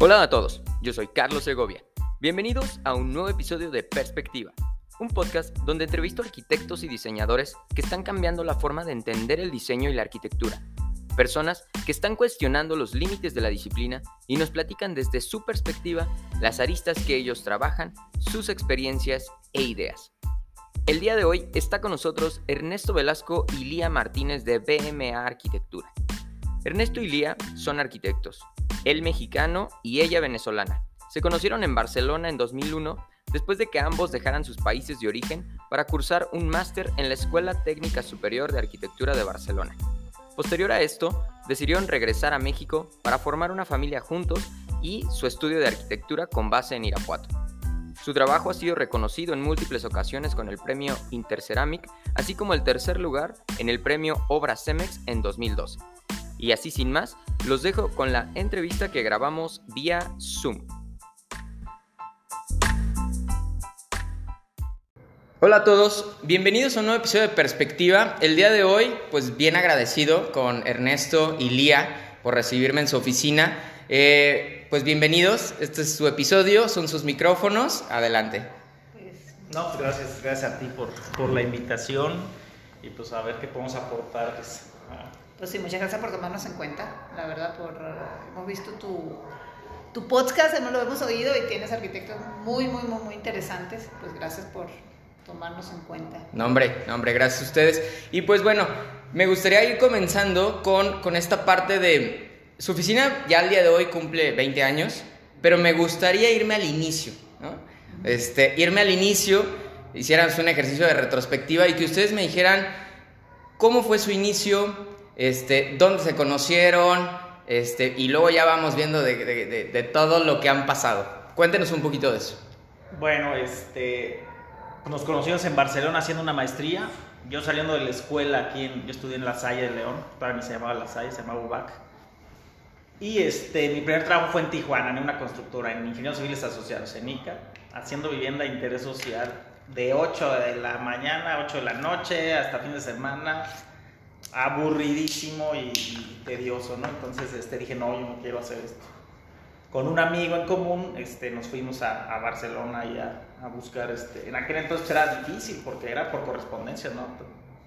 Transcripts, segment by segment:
Hola a todos, yo soy Carlos Segovia. Bienvenidos a un nuevo episodio de Perspectiva, un podcast donde entrevisto arquitectos y diseñadores que están cambiando la forma de entender el diseño y la arquitectura. Personas que están cuestionando los límites de la disciplina y nos platican desde su perspectiva las aristas que ellos trabajan, sus experiencias e ideas. El día de hoy está con nosotros Ernesto Velasco y Lía Martínez de BMA Arquitectura. Ernesto y Lía son arquitectos, él mexicano y ella venezolana. Se conocieron en Barcelona en 2001 después de que ambos dejaran sus países de origen para cursar un máster en la Escuela Técnica Superior de Arquitectura de Barcelona. Posterior a esto, decidieron regresar a México para formar una familia juntos y su estudio de arquitectura con base en Irapuato. Su trabajo ha sido reconocido en múltiples ocasiones con el premio Interceramic, así como el tercer lugar en el premio Obra Cemex en 2012. Y así sin más, los dejo con la entrevista que grabamos vía Zoom. Hola a todos, bienvenidos a un nuevo episodio de Perspectiva. El día de hoy, pues bien agradecido con Ernesto y Lía por recibirme en su oficina. Eh, pues bienvenidos, este es su episodio, son sus micrófonos, adelante. No, pues gracias, gracias a ti por, por la invitación y pues a ver qué podemos aportar. Pues, sí, muchas gracias por tomarnos en cuenta, la verdad, por hemos visto tu, tu podcast, no lo hemos oído y tienes arquitectos muy, muy, muy, muy interesantes. Pues gracias por tomarnos en cuenta. No, hombre, no, hombre, gracias a ustedes. Y pues bueno, me gustaría ir comenzando con, con esta parte de... Su oficina ya al día de hoy cumple 20 años, pero me gustaría irme al inicio, ¿no? Este, irme al inicio, hicieran un ejercicio de retrospectiva y que ustedes me dijeran cómo fue su inicio, este, dónde se conocieron, este, y luego ya vamos viendo de, de, todo lo que han pasado. Cuéntenos un poquito de eso. Bueno, este, nos conocimos en Barcelona haciendo una maestría. Yo saliendo de la escuela aquí, en, yo estudié en La Salle de León, mí se llamaba La Salle, se llamaba UBAC. Y este, mi primer trabajo fue en Tijuana, en una constructora, en Ingenieros Civiles Asociados, en ICA, haciendo vivienda de interés social de 8 de la mañana, 8 de la noche, hasta fin de semana, aburridísimo y, y, tedioso, ¿no? Entonces este, dije, no, yo no quiero hacer esto. Con un amigo en común este, nos fuimos a, a Barcelona y a, a, buscar, este, en aquel entonces era difícil porque era por correspondencia, ¿no?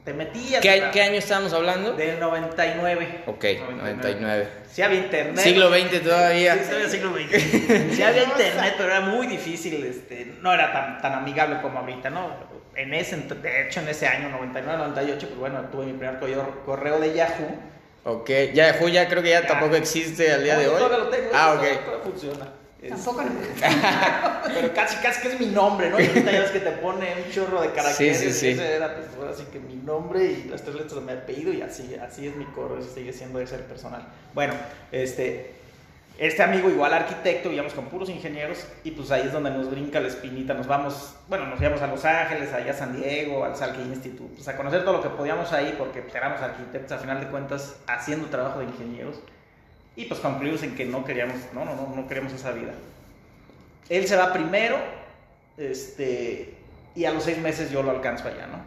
Te metías. ¿Qué, ¿qué año estábamos hablando? Del 99. Ok, 99. 99. Sí había internet. Siglo XX todavía. Sí, sí siglo XX. sí había internet, pero era muy difícil, este, no era tan, tan amigable como ahorita, ¿no? En ese, de hecho, en ese año, 99, 98, pues bueno, tuve mi primer correo de Yahoo. Ok, Yahoo ya creo que ya, ya. tampoco existe al día no, de hoy. Todavía lo tengo. Ah, ok. Todavía, funciona. Tampoco no. Pero casi, casi que es mi nombre, ¿no? Y ahorita ya ves que te pone un chorro de caracteres. Sí, sí, sí. Ese era, pues, ahora sí que mi nombre y las tres letras de mi apellido y así, así es mi correo, sigue siendo ese el personal. Bueno, este, este amigo igual arquitecto, vivíamos con puros ingenieros y pues ahí es donde nos brinca la espinita, nos vamos, bueno, nos íbamos a Los Ángeles, allá a San Diego, al Salke Institute, pues a conocer todo lo que podíamos ahí porque pues, éramos arquitectos, al final de cuentas, haciendo trabajo de ingenieros. Y pues concluimos en que no queríamos, no, no, no, no queríamos esa vida. Él se va primero, este, y a los seis meses yo lo alcanzo allá, ¿no?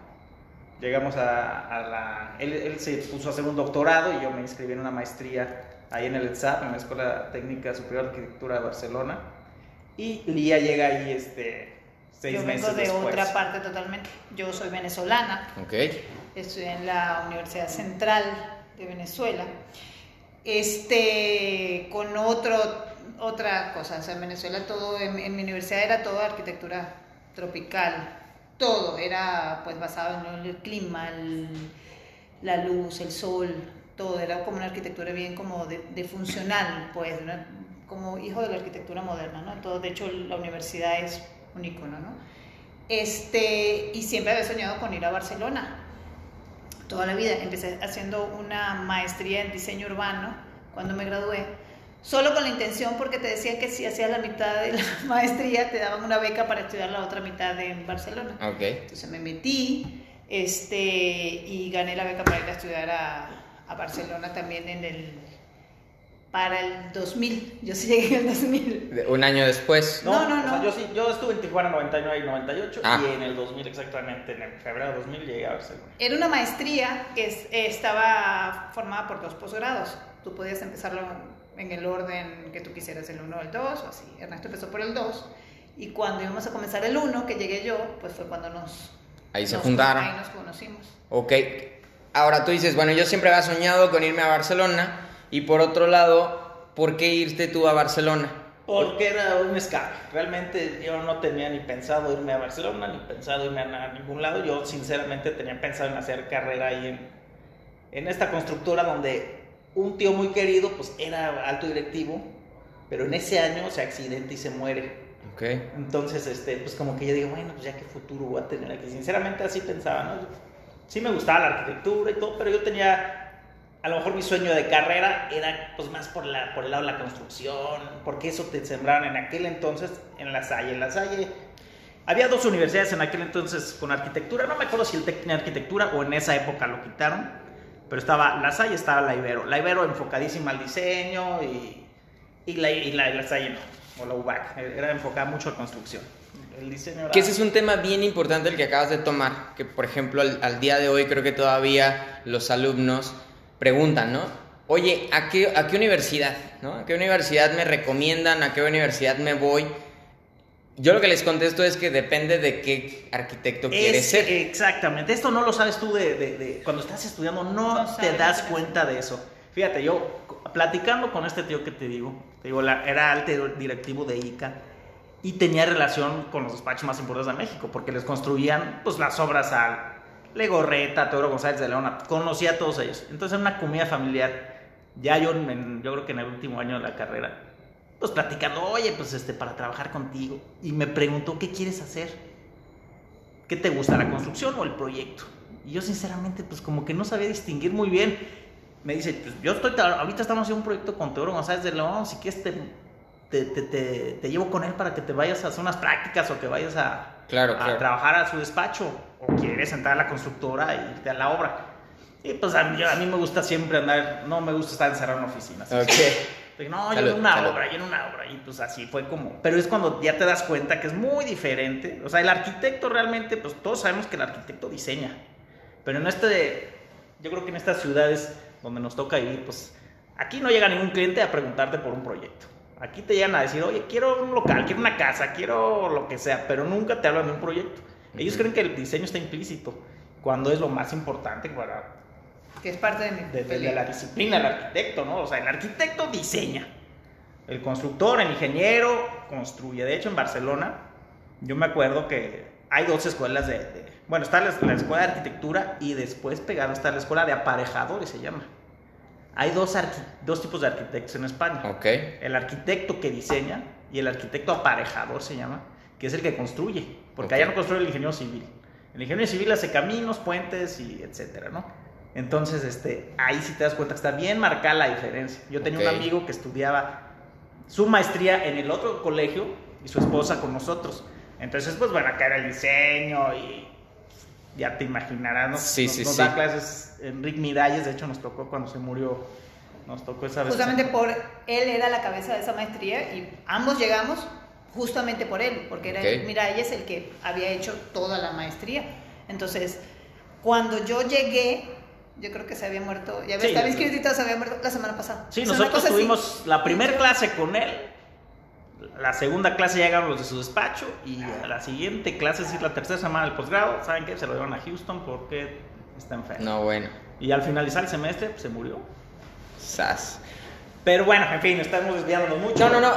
Llegamos a, a la... Él, él, se puso a hacer un doctorado y yo me inscribí en una maestría ahí en el ETSAP, en la Escuela Técnica Superior de Arquitectura de Barcelona. Y Lía llega ahí este, seis yo meses vengo de después. otra parte totalmente. Yo soy venezolana. Ok. Estudié en la Universidad Central de Venezuela. Este, con otro, otra cosa, o sea, en Venezuela todo, en, en mi universidad era todo arquitectura tropical, todo era pues basado en el clima, el, la luz, el sol, todo, era como una arquitectura bien como de, de funcional, pues, una, como hijo de la arquitectura moderna, ¿no? Todo, de hecho, la universidad es un icono, ¿no? Este, y siempre había soñado con ir a Barcelona, toda la vida. Empecé haciendo una maestría en diseño urbano cuando me gradué, solo con la intención porque te decían que si hacías la mitad de la maestría te daban una beca para estudiar la otra mitad en Barcelona. Okay. Entonces me metí este, y gané la beca para ir a estudiar a, a Barcelona también en el para el 2000. Yo sí llegué en el 2000. Un año después. No, no, no. O sea, yo, sí, yo estuve en Tijuana 99 y 98 Ah. y en el 2000 exactamente, en el febrero de 2000 llegué a Barcelona. Era una maestría que es- eh, estaba formada por dos posgrados. Tú podías empezarlo en el orden que tú quisieras, el 1 o el 2 o así. Ernesto empezó por el 2 y cuando íbamos a comenzar el 1, que llegué yo, pues fue cuando nos... Ahí se nos- juntaron. Ahí nos conocimos. Ok. Ahora tú dices, bueno, yo siempre había soñado con irme a Barcelona. Y por otro lado, ¿por qué irte tú a Barcelona? Porque era un escape. Realmente yo no tenía ni pensado irme a Barcelona, ni pensado irme a, ningún lado. Yo sinceramente tenía pensado en hacer carrera ahí en, en esta constructora donde un tío muy querido pues era alto directivo, pero en ese año se accidenta y se muere. Ok. Entonces, este, pues como que yo digo, bueno, pues ya qué futuro voy a tener aquí. Sinceramente así pensaba, ¿no? Sí me gustaba la arquitectura y todo, pero yo tenía, a lo mejor mi sueño de carrera era pues más por, la, por el lado de la construcción, porque eso te sembraron en aquel entonces en La Salle. En La Salle había dos universidades en aquel entonces con arquitectura, no me acuerdo si el TEC tenía arquitectura o en esa época lo quitaron, pero estaba La Salle, estaba la Ibero. La Ibero enfocadísima al diseño y, y, la, y la, y la Salle no, o la UBAC, era enfocada mucho a construcción. El diseño. Que ese es un tema bien importante el que acabas de tomar, que por ejemplo al, al día de hoy creo que todavía los alumnos preguntan, ¿no? Oye, ¿a qué, ¿a qué universidad? ¿no? ¿A qué universidad me recomiendan? ¿A qué universidad me voy? Yo lo que les contesto es que depende de qué arquitecto quieres Es- ser. Exactamente, esto no lo sabes tú de, de- de- cuando estás estudiando, no, No te sabes. das cuenta de eso. Fíjate, yo platicando con este tío que te digo, te digo, la- era alto directivo de ICA y tenía relación con los despachos más importantes de México, porque les construían pues las obras al Legorreta, Teodoro González de León, conocía a todos ellos. Entonces en una comida familiar, ya yo, en- yo creo que en el último año de la carrera, pues platicando, oye, pues este, para trabajar contigo, y me preguntó, ¿qué quieres hacer? ¿Qué te gusta, la construcción o el proyecto? Y yo sinceramente, pues como que no sabía distinguir muy bien. Me dice, pues yo estoy, ahorita estamos haciendo un proyecto con Teodoro González de León, si quieres te, te, te, te- te llevo con él para que te vayas a hacer unas prácticas o que vayas a, Claro, a claro. trabajar a su despacho o quieres entrar a la constructora y irte a la obra. Y pues a mí, a mí me gusta siempre andar, no me gusta estar encerrado en oficinas. Ok. Dije, no, yo Salud, en una salud. obra, yo en una obra. Y pues así fue como. Pero es cuando ya te das cuenta que es muy diferente. O sea, el arquitecto realmente, pues todos sabemos que el arquitecto diseña. Pero en este. Yo creo que en estas ciudades donde nos toca ir, pues aquí no llega ningún cliente a preguntarte por un proyecto. Aquí te llegan a decir, oye, quiero un local, quiero una casa, quiero lo que sea, pero nunca te hablan de un proyecto. Ellos creen que el diseño está implícito, cuando es lo más importante para Que es parte de mi de, de- de película. la disciplina del arquitecto, ¿no? O sea, el arquitecto diseña. El constructor, el ingeniero, construye. De hecho, en Barcelona, yo me acuerdo que hay dos escuelas de... de- bueno, está la, la escuela de arquitectura y después pegado está la escuela de aparejadores, se llama. Hay dos, dos tipos de arquitectos en España. Ok. El arquitecto que diseña y el arquitecto aparejador se llama, que es el que construye. Porque allá no construye el ingeniero civil. El ingeniero civil hace caminos, puentes y etcétera, ¿no? Entonces, este, ahí sí te das cuenta que está bien marcada la diferencia. Yo tenía un amigo que estudiaba su maestría en el otro colegio y su esposa con nosotros. Entonces, pues bueno, acá era el diseño y ya te imaginarás, nos, Sí, nos- sí, nos sí. da clases Enrique Miralles, de hecho nos tocó cuando se murió, nos tocó esa vez. Justamente por él era la cabeza de esa maestría y ambos llegamos justamente por él, porque era Ok. Miralles el que había hecho toda la maestría. Entonces, cuando yo llegué, yo creo que se había muerto, ya Sí, estaba inscrito, se había muerto la semana pasada. Sí, O sea, una nosotros así. tuvimos la primera clase con él, la segunda clase llegaron los de su despacho y a la siguiente clase, es decir, la tercera semana del posgrado, ¿saben qué? Se lo dieron a Houston porque está enfermo. No, bueno. Y al finalizar el semestre pues, se murió. Sas. Pero bueno, en fin, estamos desviándonos mucho. No, no, no.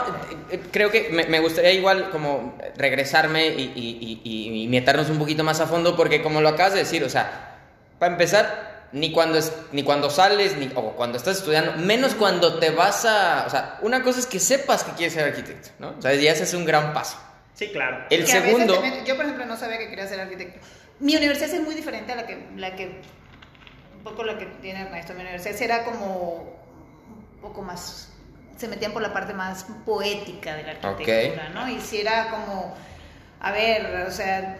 Creo que me, me gustaría igual como regresarme y- y- y- y meternos un poquito más a fondo porque como lo acabas de decir, o sea, para empezar, ni cuando, es, ni cuando sales, ni o cuando estás estudiando, menos cuando te vas a... O sea, una cosa es que sepas que quieres ser arquitecto, ¿no? O sea, ya ese es un gran paso. Sí, claro. El Que a veces segundo... también- yo, por ejemplo, no sabía que quería ser arquitecto. Mi universidad es muy diferente a la que, la que un poco la que tiene Ernesto. Mi universidad era como un poco más, se metían por la parte más poética de la arquitectura, ¿no? Y si era como, a ver, o sea,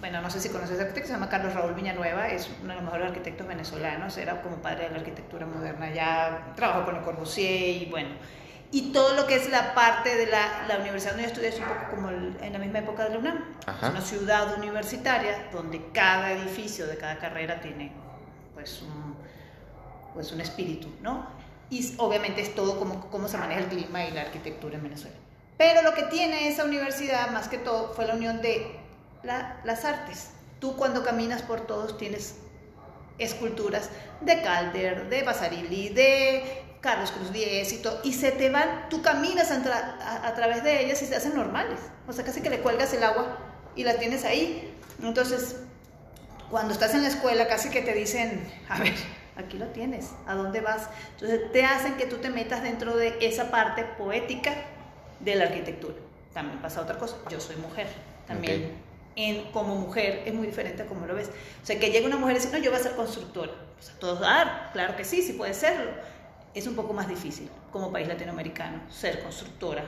bueno, no sé si conoces al arquitecto, se llama Carlos Raúl Villanueva, es uno de los mejores arquitectos venezolanos, era como padre de la arquitectura moderna, ya trabajó con Le Corbusier y bueno. Y todo lo que es la parte de la, la universidad donde yo estudié es un poco como el- en la misma época de la UNAM. Ajá. Es una ciudad universitaria donde cada edificio de cada carrera tiene pues un, pues un espíritu, ¿no? y obviamente es todo como cómo se maneja el clima y la arquitectura en Venezuela. Pero lo que tiene esa universidad, más que todo, fue la unión de la- las artes. Tú cuando caminas por todos tienes esculturas de Calder, de Basarili, de Carlos Cruz Diez y todo, y se te van, tú caminas a, tra- a- a través de ellas y se hacen normales. O sea, casi que le cuelgas el agua y la tienes ahí. Entonces, cuando estás en la escuela, casi que te dicen, a ver, aquí lo tienes, ¿a dónde vas? Entonces, te hacen que tú te metas dentro de esa parte poética de la arquitectura. También pasa otra cosa, yo soy mujer, también. En, como mujer es muy diferente a como lo ves. O sea, que llegue una mujer y dice, no, yo voy a ser constructora. Pues a todos dar, claro que sí, sí puede serlo. Es un poco más difícil como país latinoamericano ser constructora.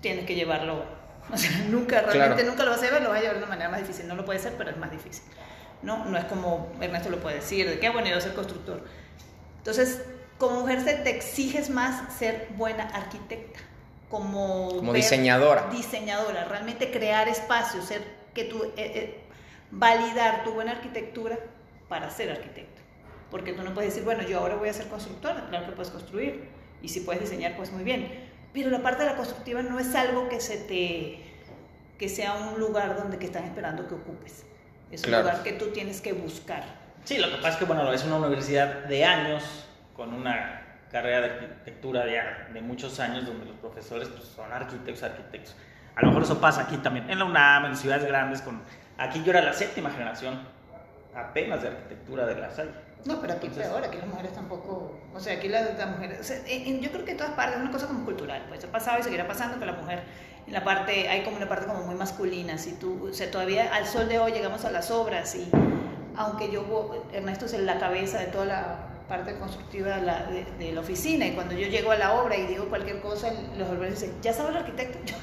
Tienes que llevarlo, o sea, nunca, realmente Claro. nunca lo vas a llevar, lo vas a llevar de una manera más difícil. No lo puede ser, pero es más difícil. No, no es como Ernesto lo puede decir, de que "Ah, bueno, yo ser constructor. Entonces, como mujer se te exiges más ser buena arquitecta, como, Como diseñadora. diseñadora, realmente crear espacios, ser que tú eh, eh, validar tu buena arquitectura para ser arquitecto. Porque tú no puedes decir, bueno, yo ahora voy a ser constructora, claro que puedes construir, y si puedes diseñar, pues muy bien. Pero la parte de la constructiva no es algo que se te que sea un lugar donde que están esperando que ocupes. Es Claro. un lugar que tú tienes que buscar. Sí, lo que pasa es que, bueno, es una universidad de años, con una carrera de arquitectura de, de muchos años, donde los profesores pues, son arquitectos, arquitectos. A lo mejor eso pasa aquí también, en la UNAM, en ciudades grandes. con Aquí yo era la séptima generación apenas de arquitectura de la SAI. No, pero aquí Entonces- peor, aquí las mujeres tampoco, o sea, aquí las, las mujeres, o sea, en- en- yo creo que en todas partes es una cosa como cultural, pues ha pasado y seguirá pasando que la mujer, en la parte, hay como una parte como muy masculina, si tú, o sea, todavía al sol de hoy llegamos a las obras y aunque yo, Ernesto es la cabeza de toda la parte constructiva de la, de, de la oficina y cuando yo llego a la obra y digo cualquier cosa, los obreros dicen, ¿ya sabe el arquitecto?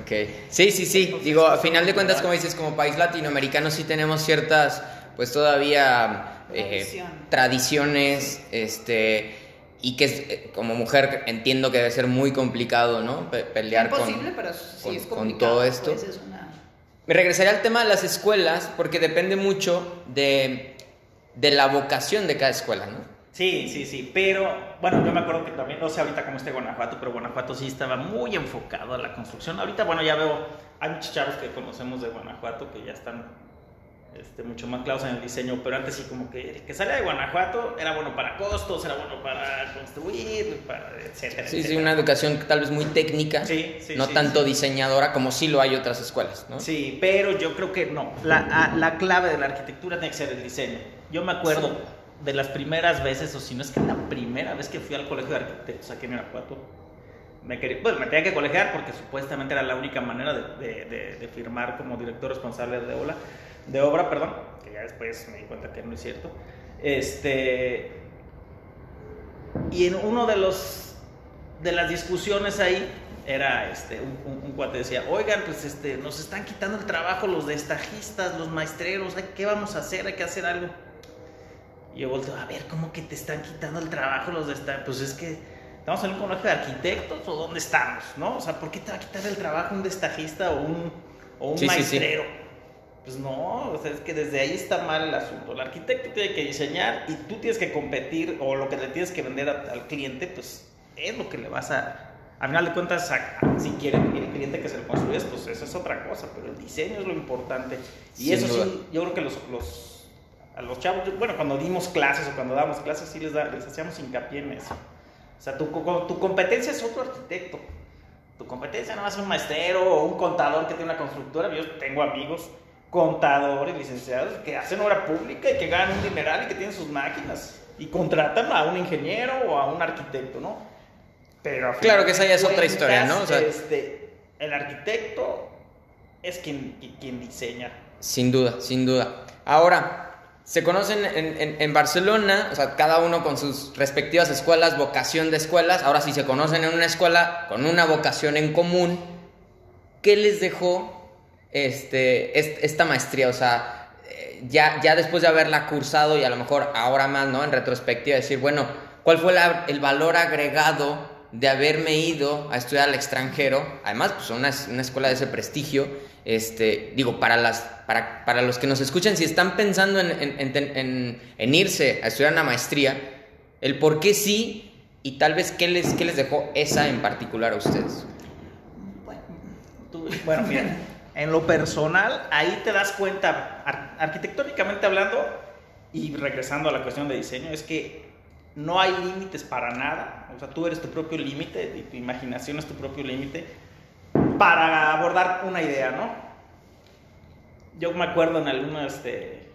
Ok. Sí, sí, sí. Digo, a final de cuentas, como dices, como país latinoamericano sí tenemos ciertas, pues todavía eh, tradiciones, este, y que es, eh, como mujer entiendo que debe ser muy complicado, ¿no? Pe- pelear con... imposible, pero sí con- es con complicado. todo esto. pues, es una- Me regresaría al tema de las escuelas, porque depende mucho de, de la vocación de cada escuela, ¿no? Sí, sí, sí, pero bueno, yo me acuerdo que también, no sé ahorita cómo esté Guanajuato, pero Guanajuato sí estaba muy enfocado a la construcción. Ahorita, bueno, ya veo, hay muchos chavos que conocemos de Guanajuato que ya están este, mucho más claros en el diseño, pero antes sí como que el que salía de Guanajuato era bueno para costos, era bueno para construir, para etcétera, Sí, sí, una educación tal vez muy técnica, Sí, sí, no sí, tanto diseñadora como sí lo hay otras escuelas, ¿no? Sí, pero yo creo que no. La, a- la clave de la arquitectura tiene que ser el diseño. Yo me acuerdo de las primeras veces, o si no es que la primera vez que fui al colegio de arquitectos aquí en Irapuato, me quería, pues me tenía que colegiar porque supuestamente era la única manera de, de- firmar como director responsable de obra, de obra, perdón, que ya después me di cuenta que no es cierto. Este, y en uno de los de las discusiones ahí era este un, un- cuate decía oigan pues este nos están quitando el trabajo los destajistas los maestreros qué vamos a hacer hay que hacer algo y yo volteo a ver cómo que te están quitando el trabajo los destajistas pues es que estamos en un colegio de arquitectos o dónde estamos no o sea por qué te va a quitar el trabajo un destajista o un o un Sí, sí, sí. maestrero pues no, o sea, es que desde ahí está mal el asunto. El arquitecto tiene que diseñar y tú tienes que competir o lo que le tienes que vender a- al cliente, pues es lo que le vas a... A final de cuentas, a- a- si quiere el cliente que se lo construyes, pues eso es otra cosa, pero el diseño es lo importante. Y Sin eso duda. sí, yo creo que los, los, a los chavos, bueno, cuando dimos clases o cuando damos clases, sí les, da- les hacíamos hincapié en eso. O sea, tu, tu competencia es otro arquitecto. Tu competencia no es un maestro o un contador que tiene una constructora. Yo tengo amigos contadores, licenciados, que hacen obra pública y que ganan un dineral y que tienen sus máquinas y contratan a un ingeniero o a un arquitecto, ¿no? Pero a Claro que esa ya es otra historia, ¿no? O sea- este, el arquitecto es quien, quien diseña. Sin duda, sin duda. Ahora, se conocen en, Barcelona, o sea, cada uno con sus respectivas escuelas, vocación de escuelas. Ahora, si se conocen en una escuela con una vocación en común, ¿qué les dejó este, est- esta maestría? O sea, eh, ya, ya después de haberla cursado y a lo mejor ahora más, ¿no? En retrospectiva, decir, bueno, ¿cuál fue el valor agregado de haberme ido a estudiar al extranjero? Además, pues una, una escuela de ese prestigio. Este, digo, para, las, para, para los que nos escuchan, si están pensando en, en- en- en- irse a estudiar una maestría, el por qué sí y tal vez qué les, qué les dejó esa en particular a ustedes. Bueno, mira, en lo personal, ahí te das cuenta, ar- arquitectónicamente hablando, y regresando a la cuestión de diseño, es que no hay límites para nada. O sea, tú eres tu propio límite, y tu imaginación es tu propio límite para abordar una idea, ¿no? Yo me acuerdo en algunos, este,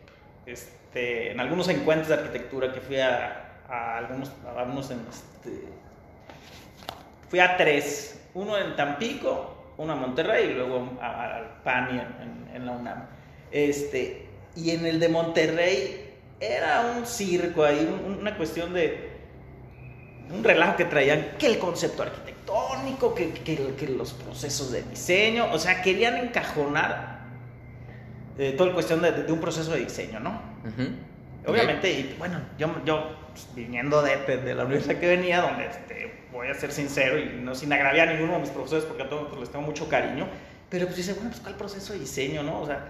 este, en algunos encuentros de arquitectura que fui a, a algunos, a algunos en, este, fui a tres, uno en Tampico, uno en Monterrey y luego a- a- al PANI en, en- en la UNAM. Este, y en el de Monterrey era un circo ahí, un- una cuestión de un relajo que traían, que el concepto arquitectónico, que, que- que los procesos de diseño, o sea, querían encajonar eh, toda la cuestión de, de un proceso de diseño, ¿no? Ujú. Obviamente, y bueno, yo, yo pues, viniendo de, de- de la universidad que venía, donde este, voy a ser sincero y no sin agraviar a ninguno de mis profesores porque a todos les tengo mucho cariño, pero pues dice, bueno, pues ¿cuál proceso de diseño, no? O sea,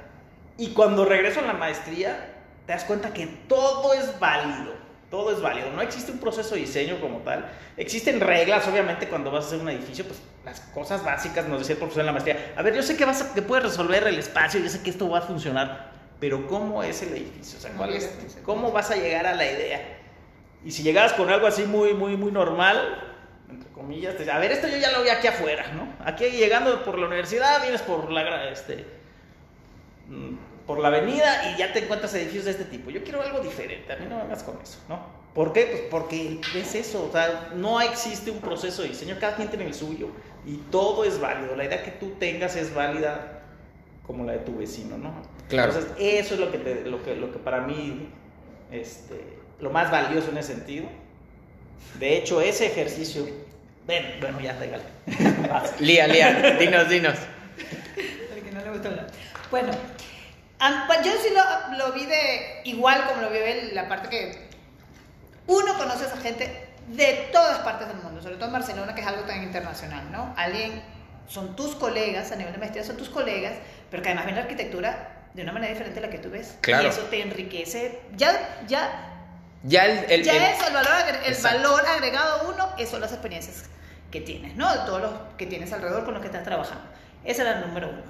y cuando regreso a la maestría, te das cuenta que todo es válido, todo es válido, no existe un proceso de diseño como tal, existen reglas, obviamente, cuando vas a hacer un edificio, pues las cosas básicas, nos decía el profesor en la maestría, a ver, yo sé que, vas a- que puedes resolver el espacio, yo sé que esto va a funcionar, pero ¿cómo es el edificio? O sea, ¿cuál es, ¿cómo vas a llegar a la idea? Y si llegabas con algo así muy, muy, muy normal, entre comillas, te a ver, esto yo ya lo vi aquí afuera, ¿no? Aquí llegando por la universidad, vienes por la, este, mm, por la avenida y ya te encuentras edificios de este tipo. Yo quiero algo diferente, a mí no me hagas con eso, ¿no? ¿Por qué? Pues porque es eso, o sea, no existe un proceso de diseño, cada quien tiene el suyo y todo es válido. La idea que tú tengas es válida como la de tu vecino, ¿no? Claro. Entonces, eso es lo que, te- lo que, lo que para mí, este, lo más valioso en ese sentido. De hecho, ese ejercicio, bueno, bueno ya, regale. Lía, Lía, dinos, dinos. Porque no le gusta hablar. Bueno, yo sí lo, lo vi de igual como lo vio él, la parte que uno conoce a esa gente de todas partes del mundo, sobre todo en Barcelona, que es algo tan internacional, ¿no? Alguien, son tus colegas, a nivel de maestría son tus colegas, pero que además ven la arquitectura de una manera diferente a la que tú ves. Claro. Y eso te enriquece. Ya, ya Ya el... el- ya el- es el valor, el Exacto. valor agregado a uno, eso son las experiencias que tienes, ¿no? De todos los que tienes alrededor con los que estás trabajando. Ese era el número uno.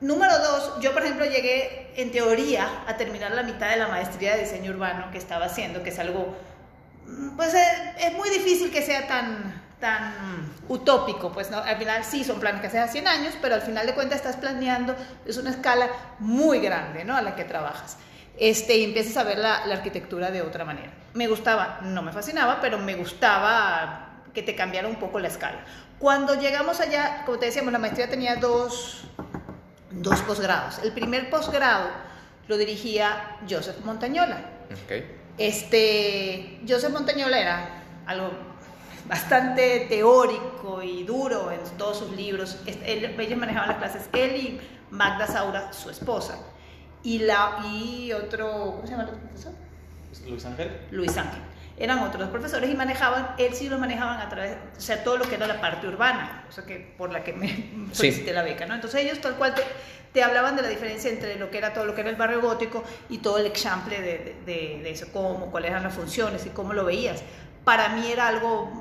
Número dos, yo por ejemplo llegué en teoría a terminar la mitad de la maestría de diseño urbano que estaba haciendo, que es algo, mm, pues es, es muy difícil que sea tan, tan utópico, pues no, al final sí son planes que haces a 100 años, pero al final de cuentas estás planeando, es una escala muy grande, ¿no? A la que trabajas este, y empiezas a ver la, la arquitectura de otra manera. Me gustaba, no me fascinaba, pero me gustaba que te cambiara un poco la escala. Cuando llegamos allá, como te decíamos, la maestría tenía dos, dos posgrados. El primer posgrado lo dirigía Joseph Montañola. Este, Joseph Montañola era algo bastante teórico y duro en todos sus libros. Este, él- ellos manejaban las clases, él y Magda Saura, su esposa. Y, la, y otro, ¿cómo se llama el otro profesor? Luis Ángel. Luis Ángel. Eran otros profesores y manejaban, él sí lo manejaban a través, o sea, todo lo que era la parte urbana, o sea, que por la que me solicité la beca, ¿no? Entonces ellos tal cual te, te hablaban de la diferencia entre lo que era todo lo que era el barrio gótico y todo el ejemplo de, de, de- de eso, cómo, cuáles eran las funciones y cómo lo veías. Para mí era algo,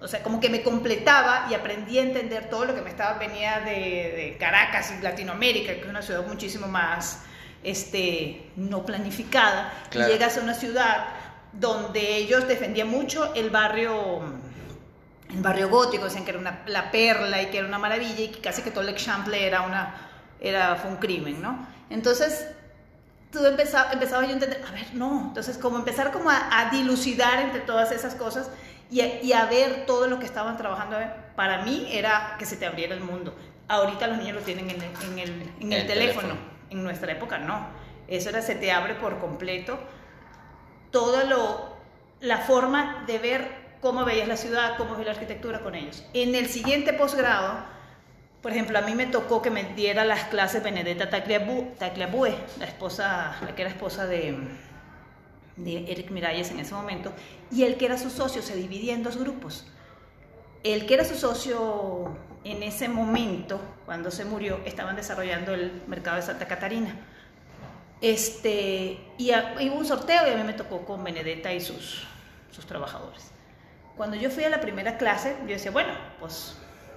o sea, como que me completaba y aprendí a entender todo lo que me estaba, venía de, de Caracas y Latinoamérica, que es una ciudad muchísimo más, este, no planificada, Claro. y llegas a una ciudad donde ellos defendían mucho el barrio el barrio gótico, decían que era una, la perla y que era una maravilla y que casi que todo el Eixample era una era fue un crimen, ¿no? Entonces tú empezaba, empezaba yo a entender, a ver, no, entonces como empezar como a, a dilucidar entre todas esas cosas y a, y a ver todo lo que estaban trabajando, para mí era que se te abriera el mundo. Ahorita los niños lo tienen en el, en el, en el El teléfono. teléfono. en nuestra época no, eso era se te abre por completo todo lo, la forma de ver cómo veías la ciudad, cómo veías la arquitectura con ellos. En el siguiente posgrado, por ejemplo, a mí me tocó que me diera las clases Benedetta Tagliabue, la esposa, la que era esposa de, de Eric Miralles en ese momento, y el que era su socio se dividía en dos grupos. El que era su socio en ese momento, cuando se murió, estaban desarrollando el mercado de Santa Catarina. Este, y, a- y hubo un sorteo y a mí me tocó con Benedetta y sus, sus trabajadores. cuando yo fui a la primera clase, yo decía, bueno, pues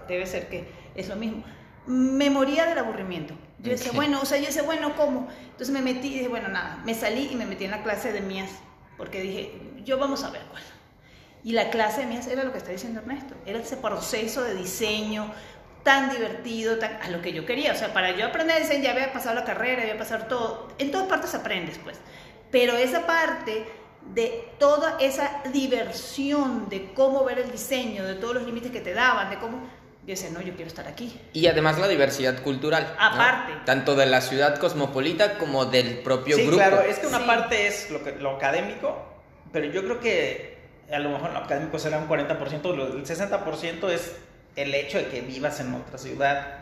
debe ser que es lo mismo. Me moría del aburrimiento. Yo decía, bueno, o sea, yo decía, bueno, ¿cómo? Entonces me metí y dije, bueno, nada, me salí y me metí en la clase de mías, porque dije, yo vamos a ver cuál. Y la clase de mías era lo que está diciendo Ernesto, era ese proceso de diseño tan divertido, tan, a lo que yo quería. O sea, para yo aprender diseño ya había pasado la carrera, había pasado todo. En todas partes aprendes, pues. Pero esa parte de toda esa diversión de cómo ver el diseño, de todos los límites que te daban, de cómo... Yo decía, no, yo quiero estar aquí. Y además la diversidad cultural. ¿no? Aparte. Tanto de la ciudad cosmopolita como del propio Sí, grupo. claro, es que una Sí. parte es lo, que, lo académico, pero yo creo que a lo mejor lo académico será un 40%, lo- el 60% es el hecho de que vivas en otra ciudad,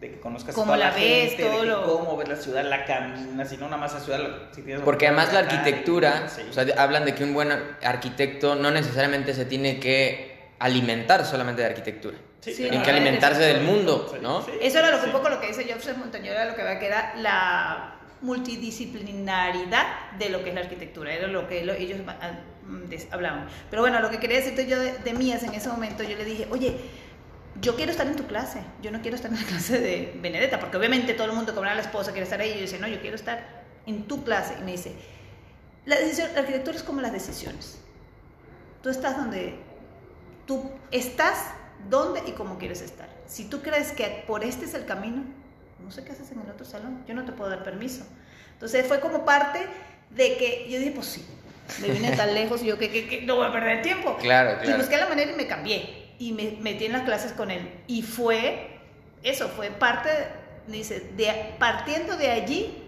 de que conozcas a Cómo toda la la ves, gente, de todo que lo- cómo ves la ciudad, la caminas, y no nada más la ciudad. si tienes Porque además la arquitectura, sí. o sea, hablan de que un buen arquitecto no necesariamente se tiene que alimentar solamente de arquitectura. Sí, Sí, Tiene que alimentarse del mundo, ¿no? sí, Eso era lo que, sí. un poco lo que dice Joseph Montaño, era lo que va que era la multidisciplinaridad de lo que es la arquitectura, era lo que lo- ellos ah, mm, hablaban. Pero bueno, lo que quería decirte yo de, de Mías en ese momento, yo le dije, oye, yo quiero estar en tu clase, yo no quiero estar en la clase de Benedetta, porque obviamente todo el mundo, como era la esposa, quiere estar ahí, y yo decía, no, yo quiero estar en tu clase. Y me dice, la, decisión, la arquitectura es como las decisiones. Tú estás donde tú estás donde y cómo quieres estar. Si tú crees que por este es el camino, no sé qué haces en el otro salón, yo no te puedo dar permiso. Entonces fue como parte de que yo dije, pues sí, me vine tan lejos y yo que, no voy a perder tiempo. Claro, Y claro. busqué la manera y me cambié y me metí en las clases con él. Y fue eso, fue parte, dice, de, partiendo de allí,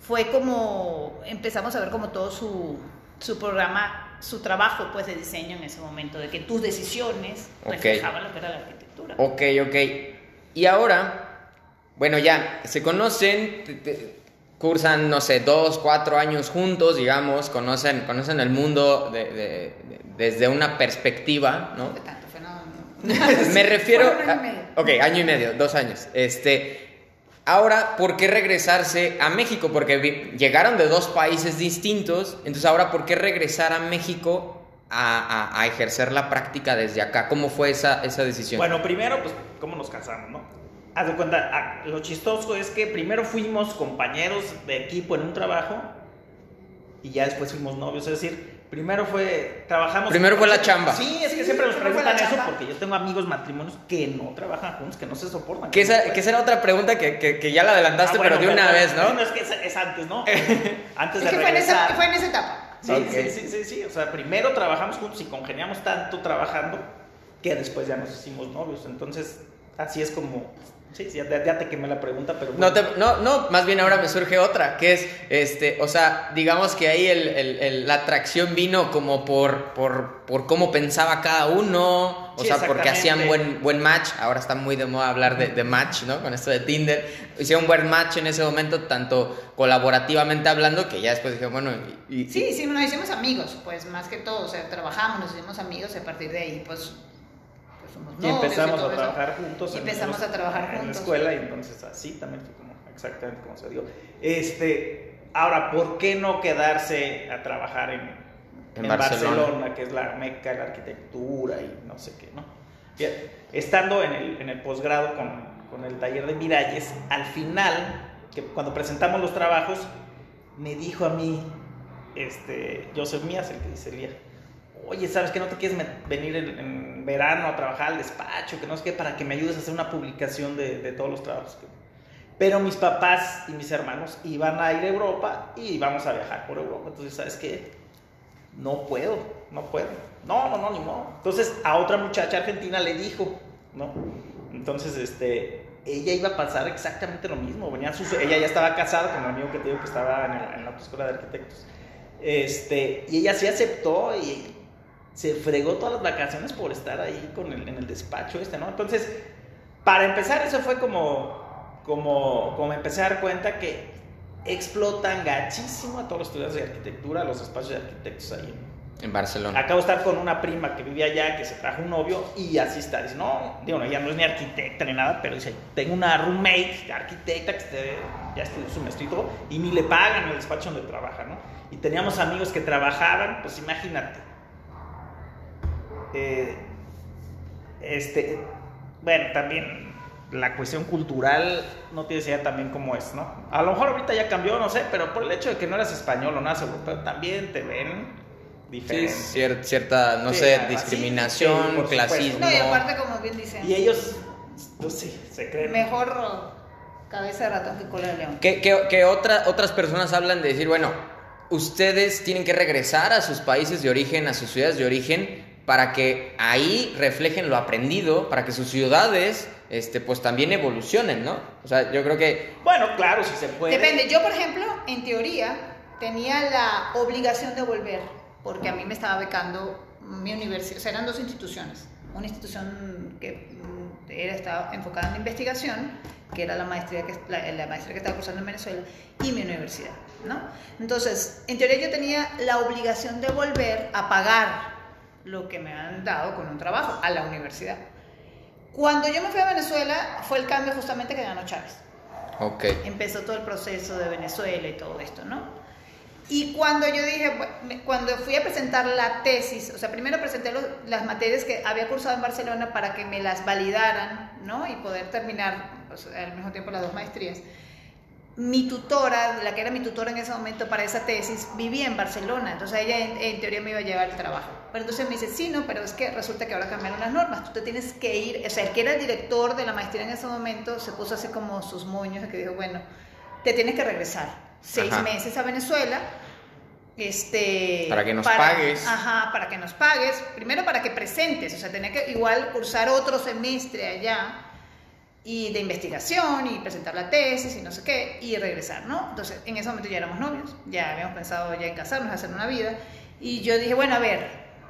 fue como empezamos a ver como todo su, su programa, su trabajo pues de diseño en ese momento, de que tus decisiones reflejaban lo que era la arquitectura. Ok, ok. Y ahora, bueno, ya, se conocen, te- te- cursan, no sé, dos, cuatro años juntos, digamos, conocen, conocen el mundo de- de- de- desde una perspectiva, ¿no? Fue tanto, fue no, no. Me refiero año y a- medio. Ok, año y medio, dos años. Este, ahora, ¿por qué regresarse a México? Porque llegaron de dos países distintos, entonces ahora, ¿por qué regresar a México a, a- a ejercer la práctica desde acá? ¿Cómo fue esa, esa decisión? Bueno, primero, pues, ¿cómo nos casamos, no? Haz de cuenta, ah, lo chistoso es que primero fuimos compañeros de equipo en un trabajo y ya después fuimos novios, es decir, primero fue, trabajamos... Primero fue la chamba. Sí, es que siempre nos preguntan eso porque yo tengo amigos matrimonios que no trabajan juntos, que no se soportan. que, no esa, que esa era otra pregunta que, que- que ya la adelantaste, Ah, bueno, pero de una vez, ¿no? Bueno, es que es, es antes, ¿no? antes Es de que fue en, esa, fue en esa etapa. Sí, sí, sí, sí, sí. O sea, primero trabajamos juntos y congeniamos tanto trabajando que después ya nos hicimos novios. Entonces, así es como. Sí, sí, ya, ya te quemé la pregunta, pero. No, bueno. te- no, no, más bien ahora me surge otra, que es, este, o sea, digamos que ahí el- el- el- la atracción vino como por, por, por cómo pensaba cada uno, o Sí, sea, porque hacían buen, buen match, ahora está muy de moda hablar de, de match, ¿no? Con esto de Tinder, hicieron buen match en ese momento, tanto colaborativamente hablando, que ya después dije, bueno, y, y- Sí, sí, nos hicimos amigos, pues más que todo, o sea, trabajamos, nos hicimos amigos y a partir de ahí, pues, Y novios empezamos todo a eso. trabajar juntos. Y en empezamos la- a trabajar En la juntos. escuela, y entonces así también fue como exactamente como se dio. Este, ahora, ¿por qué no quedarse a trabajar en, En en Barcelona. Barcelona. que es la meca de la arquitectura y no sé qué, ¿no? Estando en el, en el posgrado con, con el taller de Miralles, al final, que cuando presentamos los trabajos, me dijo a mí, este, Joseph Mías, el que dice el día, oye, ¿sabes que no te quieres venir en, en verano a trabajar al despacho? Que no sé qué, para que me ayudes a hacer una publicación de, de todos los trabajos. que-". Pero mis papás y mis hermanos iban a ir a Europa y íbamos a viajar por Europa. Entonces, ¿sabes qué? No puedo, no puedo. No, no, no, ni modo. Entonces, a otra muchacha argentina le dijo, ¿no? Entonces, este, ella iba a pasar exactamente lo mismo. Venía sus, ella ya estaba casada con el amigo que te digo que estaba en, el- en la escuela de arquitectos. Este, y ella sí aceptó y se fregó todas las vacaciones por estar ahí con el, en el despacho este, ¿no? Entonces, para empezar, eso fue como, como, como empecé a dar cuenta que explotan gachísimo a todos los estudiantes de arquitectura, los despachos de arquitectos ahí. en Barcelona. Acabo de estar con una prima que vivía allá, que se trajo un novio y así está. Dice, no, digo, no, ella no es ni arquitecta ni nada, pero dice, tengo una roommate arquitecta que este- ya estudió su maestría y todo, y ni le pagan el despacho donde trabaja, ¿no? Y teníamos amigos que trabajaban, pues imagínate. Eh, este, bueno, también la cuestión cultural no tiene idea también cómo es, ¿no? A lo mejor ahorita ya cambió, no sé, pero por el hecho de que no eras español o no eras europeo, también te ven Sí, diferente. cier- cierta, no Sí, sé, discriminación, Sí, clasismo. No, y aparte, como bien dicen, Y ellos, pues sí, se creen. mejor cabeza de ratón que cola de león. Que, que- que otra- otras personas hablan de decir, bueno, ustedes tienen que regresar a sus países de origen, a sus ciudades de origen, para que ahí reflejen lo aprendido, para que sus ciudades, este, pues también evolucionen, ¿no? O sea, yo creo que Bueno, claro, si se puede. Depende. Yo, por ejemplo, en teoría, tenía la obligación de volver, porque a mí me estaba becando mi universidad. O sea, eran dos instituciones. Una institución que mm, era, estaba enfocada en la investigación, que era la maestría que, la, la maestría que estaba cursando en Venezuela, y mi universidad, ¿no? Entonces, en teoría yo tenía la obligación de volver a pagar lo que me han dado con un trabajo a la universidad. Cuando yo me fui a Venezuela, fue el cambio justamente que ganó Chávez Ok. empezó todo el proceso de Venezuela y todo esto, ¿no? Y cuando yo dije, cuando fui a presentar la tesis, o sea, primero presenté los- las materias que había cursado en Barcelona para que me las validaran, ¿no? Y poder terminar pues, al mismo tiempo las dos maestrías. Mi tutora, la que era mi tutora en ese momento para esa tesis, vivía en Barcelona, entonces ella en, en teoría me iba a llevar el trabajo. Pero entonces me dice, sí, no, pero es que resulta que ahora cambiaron las normas, tú te tienes que ir, o sea, el que era el director de la maestría en ese momento se puso así como sus moños, que dijo, bueno, te tienes que regresar seis Ajá. meses a Venezuela, este... Para que nos pagues. Ajá, para que nos pagues, primero para que presentes, o sea, tenés que igual cursar otro semestre allá, y de investigación y presentar la tesis y no sé qué y regresar, ¿no? Entonces, en ese momento ya éramos novios, ya habíamos pensado ya en casarnos, hacer una vida y yo dije, bueno, a ver,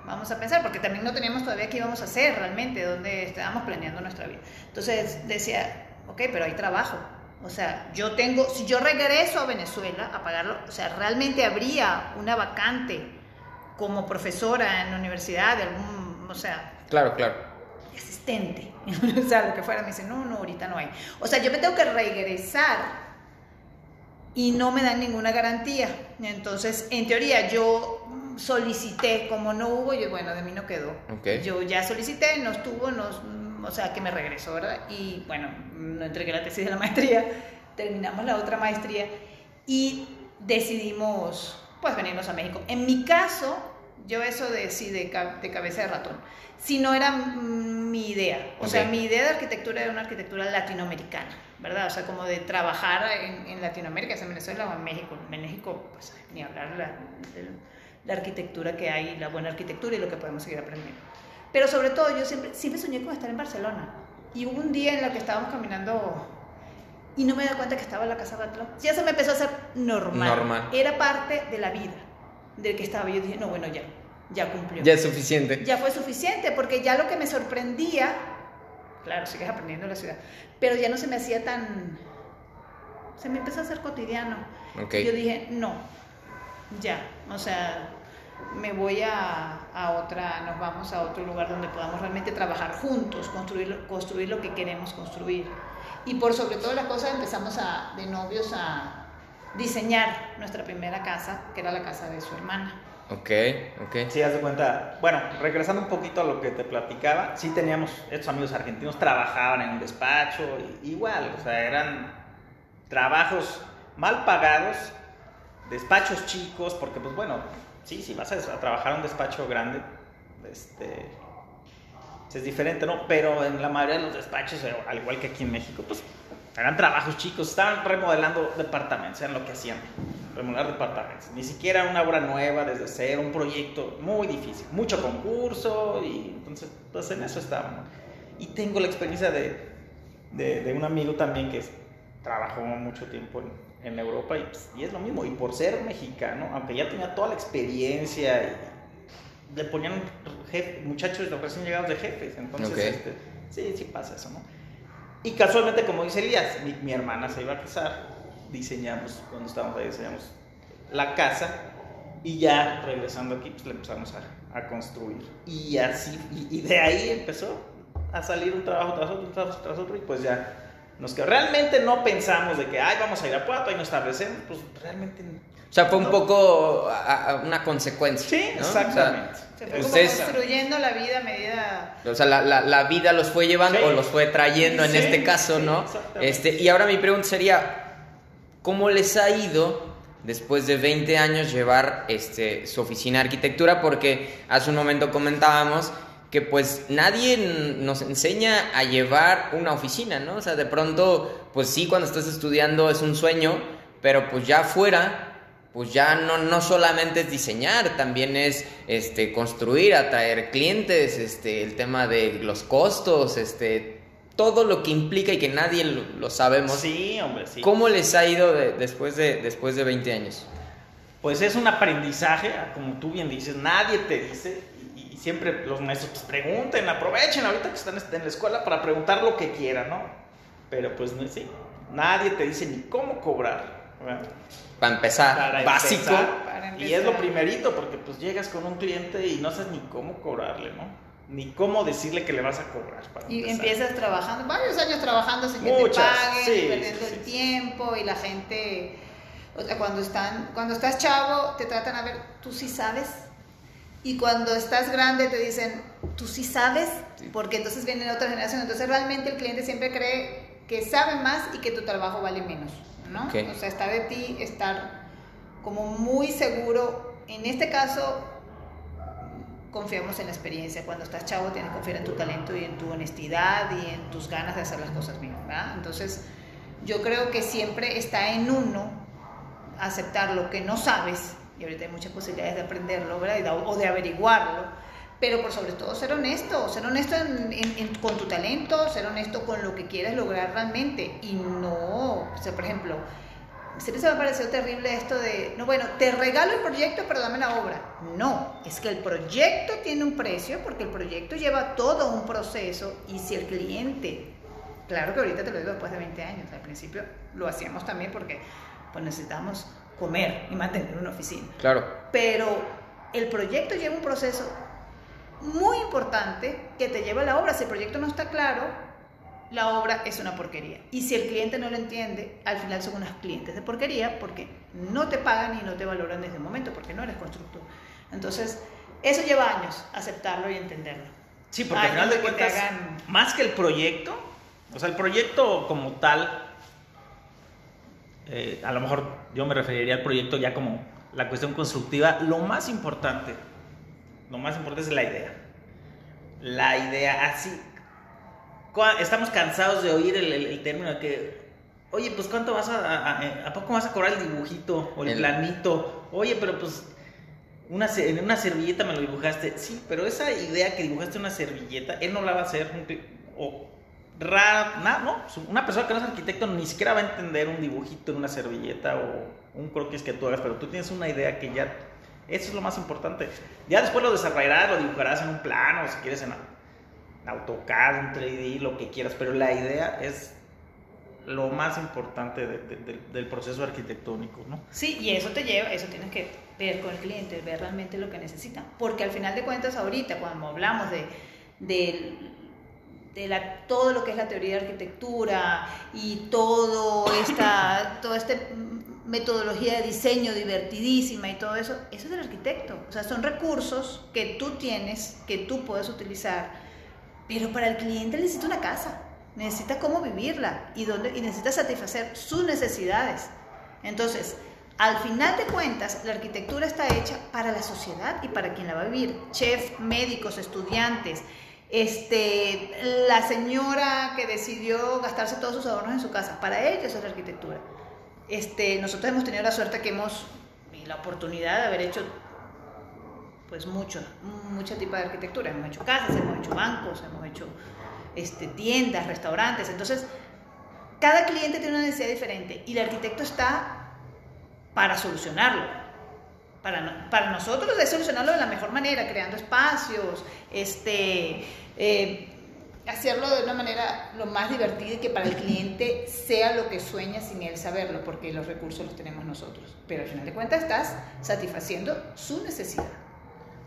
vamos a pensar porque también no teníamos todavía qué íbamos a hacer realmente, dónde estábamos planeando nuestra vida. Entonces decía, ok, pero hay trabajo. O sea, yo tengo, si yo regreso a Venezuela a pagarlo, o sea, realmente habría una vacante como profesora en la universidad, de algún, o sea, Claro, claro. Asistente, o sea, lo que fuera, me dice, no, no, ahorita no hay. O sea, yo me tengo que regresar y no me dan ninguna garantía. Entonces, en teoría, yo solicité, como no hubo, yo, bueno, de mí no quedó. Ok. Yo ya solicité, no estuvo, no, o sea, que me regresó, ¿verdad? Y bueno, no entregué la tesis de la maestría, terminamos la otra maestría y decidimos, pues, venirnos a México. En mi caso, yo eso de, sí, de, ca- de cabeza de ratón, si no era mi idea. O sea, mi idea de arquitectura era una arquitectura latinoamericana, ¿verdad? O sea, como de trabajar en, en Latinoamérica, sea en Venezuela o en México. En México, pues, ni hablar la, de la arquitectura que hay, la buena arquitectura y lo que podemos seguir aprendiendo. Pero sobre todo, yo siempre, siempre soñé con estar en Barcelona. Y hubo un día en el que estábamos caminando y no me di cuenta que estaba en la casa Batlló. Ya se me empezó a hacer normal. Normal. Era parte de la vida del que estaba. Yo dije, no, bueno, ya, ya cumplió. Ya es suficiente. Ya fue suficiente, porque ya lo que me sorprendía, claro, sigues aprendiendo en la ciudad, pero ya no se me hacía tan... Se me empezó a hacer cotidiano. Ok. Y yo dije, no, ya, o sea, me voy a, a otra, nos vamos a otro lugar donde podamos realmente trabajar juntos, construir, construir lo que queremos construir. Y por sobre todo las cosas empezamos a, de novios a diseñar nuestra primera casa, que era la casa de su hermana. Ok, ok. Sí, haz de cuenta. Bueno, regresando un poquito a lo que te platicaba, sí teníamos, estos amigos argentinos trabajaban en un despacho, y- igual, o sea, eran trabajos mal pagados, despachos chicos, porque pues bueno, sí, si vas a, a trabajar en un despacho grande, este, es diferente, ¿no? Pero en la mayoría de los despachos, eh, al igual que aquí en México, pues eran trabajos chicos, estaban remodelando departamentos, eran lo que hacían, remodelar departamentos. Ni siquiera una obra nueva desde cero, un proyecto muy difícil, mucho concurso y entonces, pues en eso estaban. Y tengo la experiencia de, de, de un amigo también que trabajó mucho tiempo en, en Europa y, pues, y es lo mismo. Y por ser mexicano, aunque ya tenía toda la experiencia, y le ponían jefe- muchachos recién llegados de jefes. Entonces, Ok. este, sí, sí pasa eso, ¿no? Y casualmente, como dice Elías, mi, mi hermana se iba a casar, diseñamos, cuando estábamos ahí, diseñamos la casa y ya regresando aquí, pues le empezamos a, a construir. Y así, y, y de ahí empezó a salir un trabajo tras otro, un trabajo tras otro, y pues ya nos quedó. Realmente no pensamos de que, ay, vamos a ir a Puerto y nos establecemos, pues realmente O sea, fue un poco a- a- una consecuencia. Sí, ¿no? O sea, exactamente. Se fue Ustedes- como construyendo la vida a medida... O sea, la, la- la vida los fue llevando Sí. o los fue trayendo en Sí, este caso, sí, ¿no? exactamente. Este, y ahora mi pregunta sería, ¿cómo les ha ido después de 20 años llevar este, su oficina de arquitectura? Porque hace un momento comentábamos que pues nadie nos enseña a llevar una oficina, ¿no? O sea, de pronto, pues sí, cuando estás estudiando es un sueño, pero pues ya afuera pues ya no, no solamente es diseñar, también es este, construir, atraer clientes, este, el tema de los costos, este, todo lo que implica y que nadie lo, lo sabemos. Sí, hombre, sí. ¿Cómo les ha ido de- después, de, después de 20 años? Pues es un aprendizaje, como tú bien dices, nadie te dice, y, y siempre los maestros pues, pregunten, aprovechen ahorita que están en la escuela para preguntar lo que quieran, ¿no? Pero pues no, sí, nadie te dice ni cómo cobrar. ¿verdad? Para empezar, Para básico. empezar, Para Y es lo empezar. primerito, porque pues llegas con un cliente y no sabes ni cómo cobrarle, ¿no? Ni cómo decirle que le vas a cobrar. Para Y empezar. empiezas trabajando, varios años trabajando sin que te Muchas, paguen, sí, perdiendo sí, el sí. tiempo y la gente, o sea, cuando están, cuando estás chavo te tratan a ver, tú sí sabes. Y cuando estás grande te dicen, tú sí sabes, Sí. porque entonces viene otra generación. Entonces realmente el cliente siempre cree que sabe más y que tu trabajo vale menos, ¿no? Ok. O sea, está de ti estar como muy seguro. En este caso, confiamos en la experiencia. Cuando estás chavo tienes que confiar en tu talento y en tu honestidad y en tus ganas de hacer las cosas bien, ¿verdad? Entonces, yo creo que siempre está en uno aceptar lo que no sabes, y ahorita hay muchas posibilidades de aprenderlo, ¿verdad? O de averiguarlo, pero por sobre todo ser honesto, ser honesto en- en- en- con tu talento, ser honesto con lo que quieres lograr realmente, y no, o sea, por ejemplo, siempre se me pareció terrible esto de, no, bueno, te regalo el proyecto, pero dame la obra. No, es que el proyecto tiene un precio porque el proyecto lleva todo un proceso y si el cliente, claro que ahorita te lo digo después de 20 años, al principio lo hacíamos también porque pues necesitamos comer y mantener una oficina. Claro. Pero el proyecto lleva un proceso muy importante que te lleva a la obra. Si el proyecto no está claro, la obra es una porquería. Y si el cliente no lo entiende, al final son unos clientes de porquería porque no te pagan y no te valoran desde el momento porque no eres constructor. Entonces, eso lleva años, aceptarlo y entenderlo. Sí, porque al final de cuentas, hagan- más que el proyecto, o sea, el proyecto como tal, eh, a lo mejor yo me referiría al proyecto ya como la cuestión constructiva, lo más importante, lo más importante es la idea. La idea, así, estamos cansados de oír el, el- el término de que, oye, pues ¿cuánto vas a, a, a- a poco vas a cobrar el dibujito o el, El- planito? Oye, pero pues una, en una servilleta me lo dibujaste. Sí, pero esa idea que dibujaste en una servilleta, él no la va a hacer. O ra- na- no, una persona que no es arquitecto ni siquiera va a entender un dibujito en una servilleta o un croquis que tú hagas, pero tú tienes una idea que ya. Eso es lo más importante. Ya después lo desarrollarás, lo dibujarás en un plano, si quieres en AutoCAD, un 3D, lo que quieras, pero la idea es lo más importante de- de- de- del proceso arquitectónico, ¿no? Sí, y eso te lleva, eso tienes que ver con el cliente, ver realmente lo que necesitan. Porque al final de cuentas, ahorita, cuando hablamos de, de, la, todo lo que es la teoría de arquitectura y todo esta, toda esta metodología de diseño divertidísima y todo eso, eso es del arquitecto. O sea, son recursos que tú tienes, que tú puedes utilizar, pero para el cliente necesita una casa, necesita cómo vivirla y, dónde, y necesita satisfacer sus necesidades. Entonces, al final de cuentas, la arquitectura está hecha para la sociedad y para quien la va a vivir. Chef, médicos, estudiantes, este, la señora que decidió gastarse todos sus ahorros en su casa. Para ellos es la arquitectura. Este, nosotros hemos tenido la suerte que hemos, y la oportunidad de haber hecho pues mucho, mucho tipo de arquitectura. Hemos hecho casas, hemos hecho bancos, hemos hecho este, tiendas, restaurantes. Entonces, cada cliente tiene una necesidad diferente y el arquitecto está para solucionarlo. Para, para nosotros es solucionarlo de la mejor manera, creando espacios, este, eh, hacerlo de una manera lo más divertida y que para el cliente sea lo que sueña sin él saberlo, porque los recursos los tenemos nosotros. Pero al final de cuentas estás satisfaciendo su necesidad.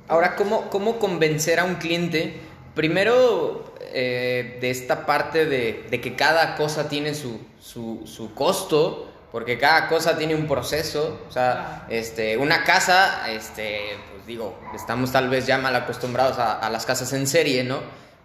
Ahora, ¿cómo, cómo convencer a un cliente? Primero, eh, de esta parte de, de que cada cosa tiene su, su, su costo, Porque cada cosa tiene un proceso, o sea, este, una casa, este, pues digo, estamos tal vez ya mal acostumbrados a, a las casas en serie, ¿no?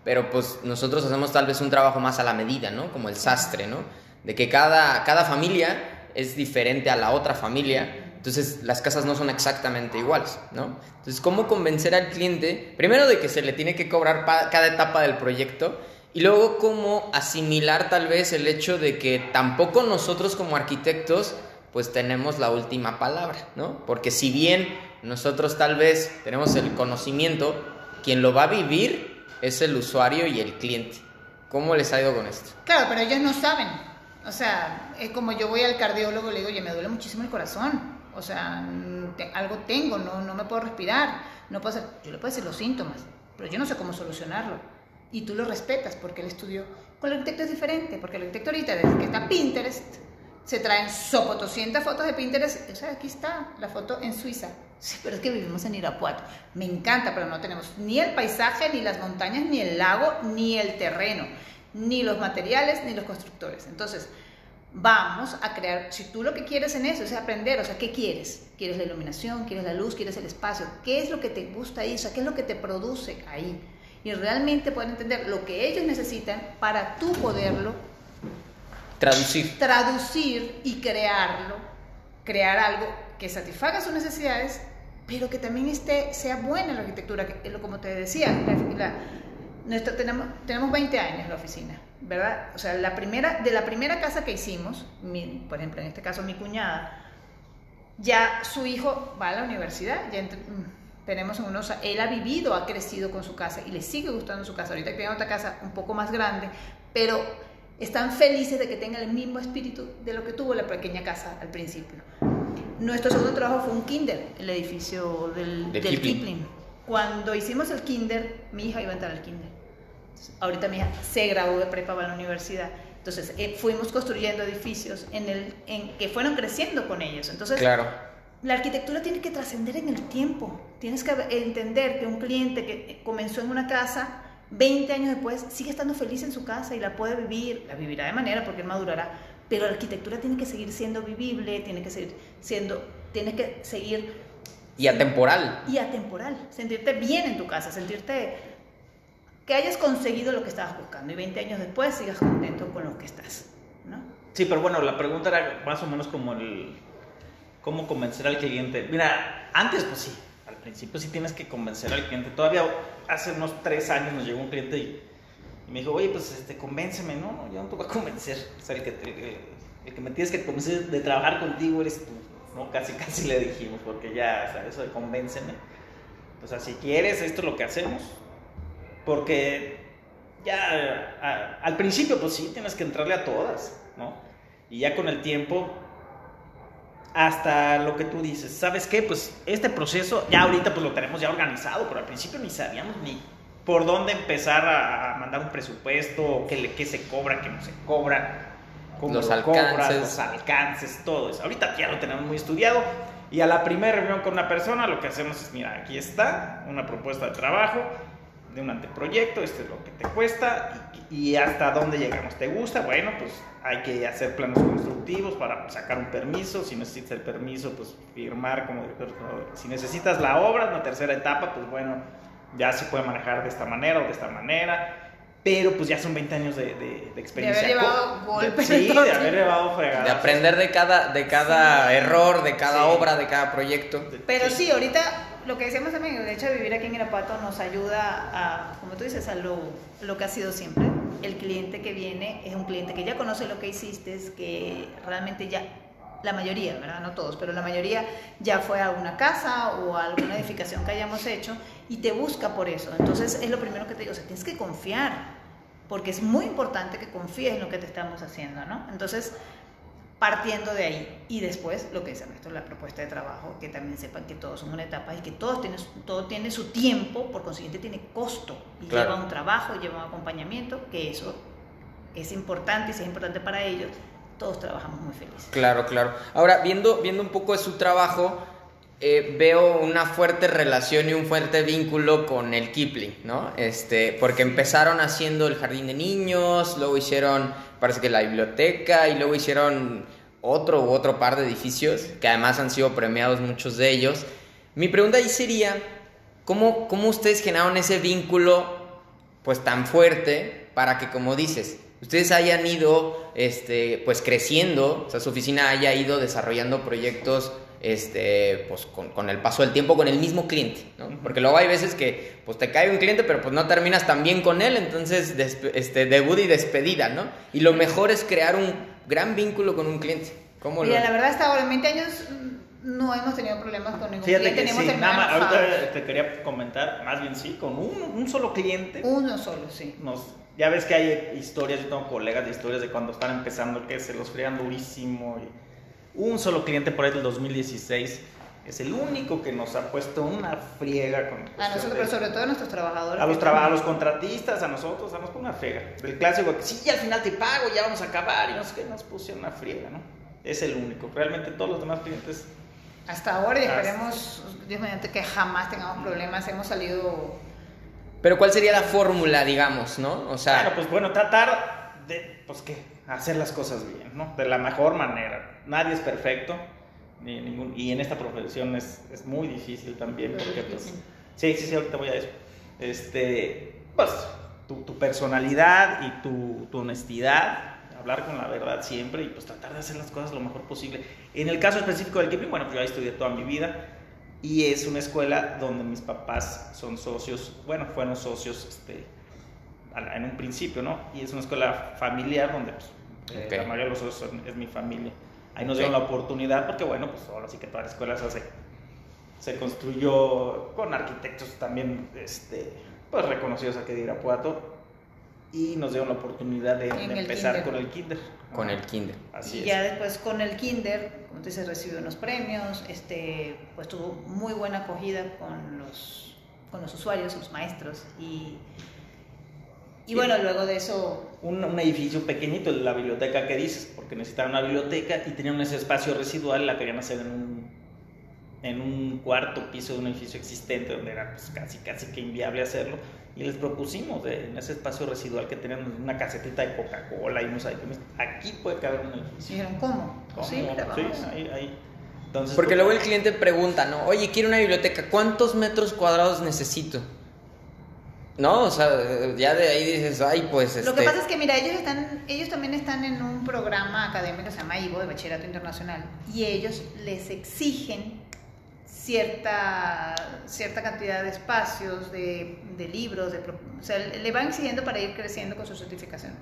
Pero pues nosotros hacemos tal vez un trabajo más a la medida, ¿no? Como el sastre, ¿no? De que cada, cada familia es diferente a la otra familia, entonces las casas no son exactamente iguales, ¿no? Entonces, ¿cómo convencer al cliente? Primero de que se le tiene que cobrar cada etapa del proyecto y luego cómo asimilar tal vez el hecho de que tampoco nosotros como arquitectos pues tenemos la última palabra, ¿no? Porque si bien nosotros tal vez tenemos el conocimiento, quien lo va a vivir es el usuario y el cliente. ¿Cómo les ha ido con esto? Claro, pero ellos no saben. O sea, es como yo voy al cardiólogo y le digo, oye, me duele muchísimo el corazón o sea, algo tengo, no, no me puedo respirar, no puedo yo le puedo decir los síntomas, pero yo no sé cómo solucionarlo. Y tú lo respetas porque él estudió. Con el arquitecto es diferente, porque el arquitecto ahorita, desde que está Pinterest, se traen sopotoscientas fotos de Pinterest. O sea, aquí está la foto en Suiza. Sí, pero es que vivimos en Irapuato. Me encanta, pero no tenemos ni el paisaje, ni las montañas, ni el lago, ni el terreno, ni los materiales, ni los constructores. Entonces, vamos a crear, si tú lo que quieres en eso es aprender, o sea, ¿qué quieres? ¿Quieres la iluminación? ¿Quieres la luz? ¿Quieres el espacio? ¿Qué es lo que te gusta ahí? O sea, ¿qué es lo que te produce ahí? Y realmente pueden entender lo que ellos necesitan para tú poderlo traducir. Traducir y crearlo, crear algo que satisfaga sus necesidades, pero que también esté, sea buena la arquitectura, como te decía, tenemos, tenemos 20 años la oficina ¿verdad? O sea, la primera, de la primera casa que hicimos, por ejemplo, en este caso mi cuñada, ya su hijo va a la universidad, ya mm, tenemos unos, él ha vivido, ha crecido con su casa y le sigue gustando su casa. Ahorita tiene otra casa un poco más grande, pero están felices de que tenga el mismo espíritu de lo que tuvo la pequeña casa al principio. Nuestro segundo trabajo fue un kinder, el edificio del, del Kipling. Cuando hicimos el kinder, mi hija iba a entrar al kinder ahorita mi hija se graduó de prepa para la universidad. Entonces, eh, fuimos construyendo edificios en el, en, que fueron creciendo con ellos. Entonces, claro. la arquitectura tiene que trascender en el tiempo. Tienes que entender que un cliente que comenzó en una casa, 20 años después, sigue estando feliz en su casa y la puede vivir, la vivirá de manera porque él madurará, pero la arquitectura tiene que seguir siendo vivible, tiene que seguir siendo, tiene que seguir... Y atemporal. Y atemporal. Sentirte bien en tu casa, sentirte que hayas conseguido lo que estabas buscando y 20 años después sigas contento con lo que estás, ¿no? Sí, pero bueno, la pregunta era más o menos como el cómo convencer al cliente. Mira, antes pues sí, principio sí tienes que convencer al cliente. Todavía hace unos tres años nos llegó un cliente y, me dijo, oye, pues este, convénceme, no, no, yo no te voy a convencer. O sea, el que, el, que me tienes que convencer de trabajar contigo eres tú. ¿no? Casi, casi le dijimos, porque ya, o sea, eso de convénceme. O sea, si quieres, esto es lo que hacemos, porque ya al principio, pues sí, tienes que entrarle a todas, ¿no? Y ya con el tiempo, hasta lo que tú dices, ¿sabes qué? Pues este proceso, ya ahorita pues lo tenemos ya organizado, pero al principio ni sabíamos ni por dónde empezar a, mandar un presupuesto, qué, qué se cobra, qué no se cobra, cómo los alcances. los alcances, todo eso. Ahorita ya lo tenemos muy estudiado. Y a la primera reunión con una persona lo que hacemos es, mira, aquí está una propuesta de trabajo, de un anteproyecto, esto es lo que te cuesta y, hasta dónde llegamos. ¿Te gusta? Bueno, pues hay que hacer planos constructivos para sacar un permiso. Si necesitas el permiso, pues firmar como. Si necesitas la obra, una tercera etapa, pues bueno, ya se puede manejar de esta manera o de esta manera. Pero pues ya son 20 años de, de, experiencia. De haber llevado golpes. Sí, de haber llevado fregadas. De aprender de cada, de cada error, de cada obra, de cada proyecto. Pero sí, ahorita lo que decíamos también, el hecho de vivir aquí en Irapuato nos ayuda a, como tú dices, a lo, lo, que ha sido siempre. El cliente que viene es un cliente que ya conoce lo que hiciste, que realmente ya, la mayoría, ¿verdad? No todos, pero la mayoría ya fue a una casa o a alguna edificación que hayamos hecho y te busca por eso. Entonces es lo primero que te digo, o sea, tienes que confiar, porque es muy importante que confíes en lo que te estamos haciendo, ¿no? Entonces, partiendo de ahí. Y después, lo que es esto, la propuesta de trabajo, que también sepan que todos son una etapa y que todos tienen, todo tiene su tiempo, por consiguiente tiene costo y lleva un trabajo, lleva un acompañamiento, que eso es importante y si es importante para ellos, todos trabajamos muy felices. Claro, claro. Ahora, viendo, viendo un poco de su trabajo, eh, veo una fuerte relación y un fuerte vínculo con el Kipling, ¿no? Este, porque empezaron haciendo el jardín de niños, luego hicieron, parece que la biblioteca, y luego hicieron otro u otro par de edificios, que además han sido premiados muchos de ellos. Mi pregunta ahí sería, ¿cómo, cómo ustedes generaron ese vínculo pues tan fuerte para que, como dices, ustedes hayan ido este, pues creciendo, o sea, su oficina haya ido desarrollando proyectos este, pues con, con, el paso del tiempo con el mismo cliente, ¿no? Porque luego hay veces que pues te cae un cliente, pero pues no terminas tan bien con él, entonces este, debut y despedida, ¿no? Y lo mejor es crear un gran vínculo con un cliente. ¿Cómo Mira, lo... la verdad hasta ahora en 20 años no hemos tenido problemas con ningún Fíjate cliente. Que sí, nada más, ahorita te quería comentar, más bien sí, con un, un solo cliente. Uno solo, sí. Nos, ya ves que hay historias, yo tengo colegas de historias de cuando están empezando que se los frían durísimo y un solo cliente por ahí del 2016 es el único que nos ha puesto una friega con a nosotros pero sobre todo a nuestros trabajadores a los, traba, a los contratistas a nosotros a nos pone una friega. El clásico que sí al final te pago ya vamos a acabar y no sé qué nos pusieron una friega no es el único. Realmente todos los demás clientes hasta ahora y esperemos Dios mediante que jamás tengamos problemas hemos salido pero cuál sería la fórmula digamos no o sea bueno pues bueno tratar de pues qué hacer las cosas bien, ¿no? De la mejor manera. Nadie es perfecto, ni ningún, y en esta profesión es, es muy difícil también, porque pues... Sí, sí, sí, ahorita voy a eso. Este, pues, tu, tu personalidad y tu, tu, honestidad, hablar con la verdad siempre y pues tratar de hacer las cosas lo mejor posible. En el caso específico del Kipling, bueno, pues yo ahí estudié toda mi vida y es una escuela donde mis papás son socios, bueno, fueron socios, este, en un principio, ¿no? Y es una escuela familiar donde pues, eh, la mayoría de los socios es mi familia. Ahí nos dieron la oportunidad porque, bueno, pues ahora sí que toda la escuela se, se construyó con arquitectos también este, pues, reconocidos aquí de Irapuato y nos dieron la oportunidad de, empezar con el kinder. Con el kinder. Así y ya después con el kinder, como te dices, recibió unos premios, este, pues tuvo muy buena acogida con los, con los usuarios, los maestros y y bueno, luego de eso... Un, un, edificio pequeñito, la biblioteca que dices, porque necesitaban una biblioteca y tenían ese espacio residual, la querían hacer en un, en un cuarto piso de un edificio existente, donde era pues, casi, casi que inviable hacerlo. Y les propusimos de, en ese espacio residual que tenían una casetita de Coca-Cola y unos aquí puede caber un edificio. Dijeron, ¿cómo? ¿Cómo? Sí, sí ahí, ahí. Entonces, porque luego el cliente pregunta, ¿no? Oye, quiero una biblioteca, ¿cuántos metros cuadrados necesito? No, o sea, ya de ahí dices, ay, pues... Lo que este pasa es que, mira, ellos, están, ellos también están en un programa académico que se llama IVO, de Bachillerato Internacional, y ellos les exigen cierta, cierta cantidad de espacios, de, de libros, de, o sea, le van exigiendo para ir creciendo con su certificación.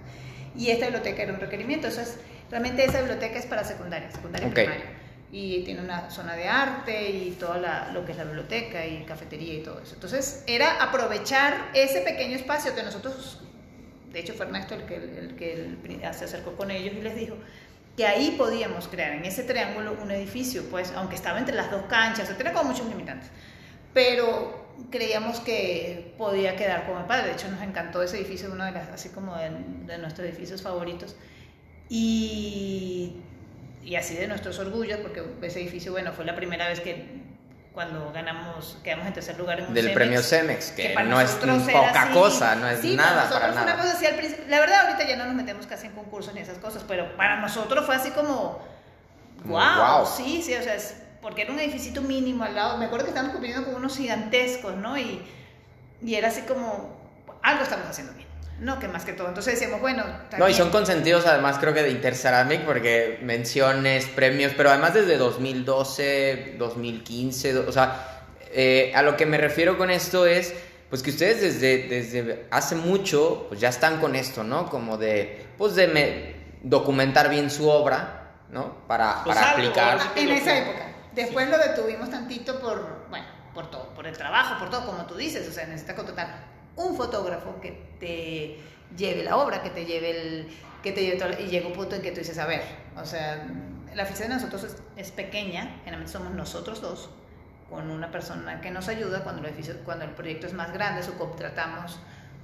Y esta biblioteca era un requerimiento, o sea, realmente esa biblioteca es para secundaria, secundaria primaria y tiene una zona de arte y todo lo que es la biblioteca y cafetería y todo eso. Entonces era aprovechar ese pequeño espacio que nosotros, de hecho fue Ernesto el que, el, que se acercó con ellos y les dijo que ahí podíamos crear en ese triángulo un edificio, pues aunque estaba entre las dos canchas, tenía como muchos limitantes, pero creíamos que podía quedar como padre, de hecho nos encantó ese edificio, uno de las, así como de, de nuestros edificios favoritos, y y así de nuestros orgullos, porque ese edificio, bueno, fue la primera vez que cuando ganamos, quedamos en tercer lugar en un Del CEMEX, premio CEMEX, que, no es poca cosa, no es nada para, nada. Una cosa así al la verdad, ahorita ya no nos metemos casi en concursos ni esas cosas, pero para nosotros fue así como, wow, sí, sí, o sea, es, porque era un edificio mínimo al lado, me acuerdo que estábamos compitiendo con unos gigantescos, ¿no? Y, y era así como, algo estamos haciendo bien. No, que más que todo. Entonces decíamos, bueno. No, y son consentidos además creo que de Interceramic porque menciones, premios, pero además desde 2012, 2015, o sea, eh, a lo que me refiero con esto es, pues que ustedes desde, desde hace mucho, pues ya están con esto, ¿no? Como de, pues de documentar bien su obra, ¿no? Para, pues para aplicar. En esa época. Después lo detuvimos tantito por, bueno, por todo, por el trabajo, por todo, como tú dices, o sea, necesita contratar un fotógrafo que te lleve la obra, que te lleve el, que te lleve y llega un punto en que tú dices, a ver, o sea, la oficina de nosotros es, pequeña, generalmente somos nosotros dos, con una persona que nos ayuda cuando el, proyecto es más grande, subcontratamos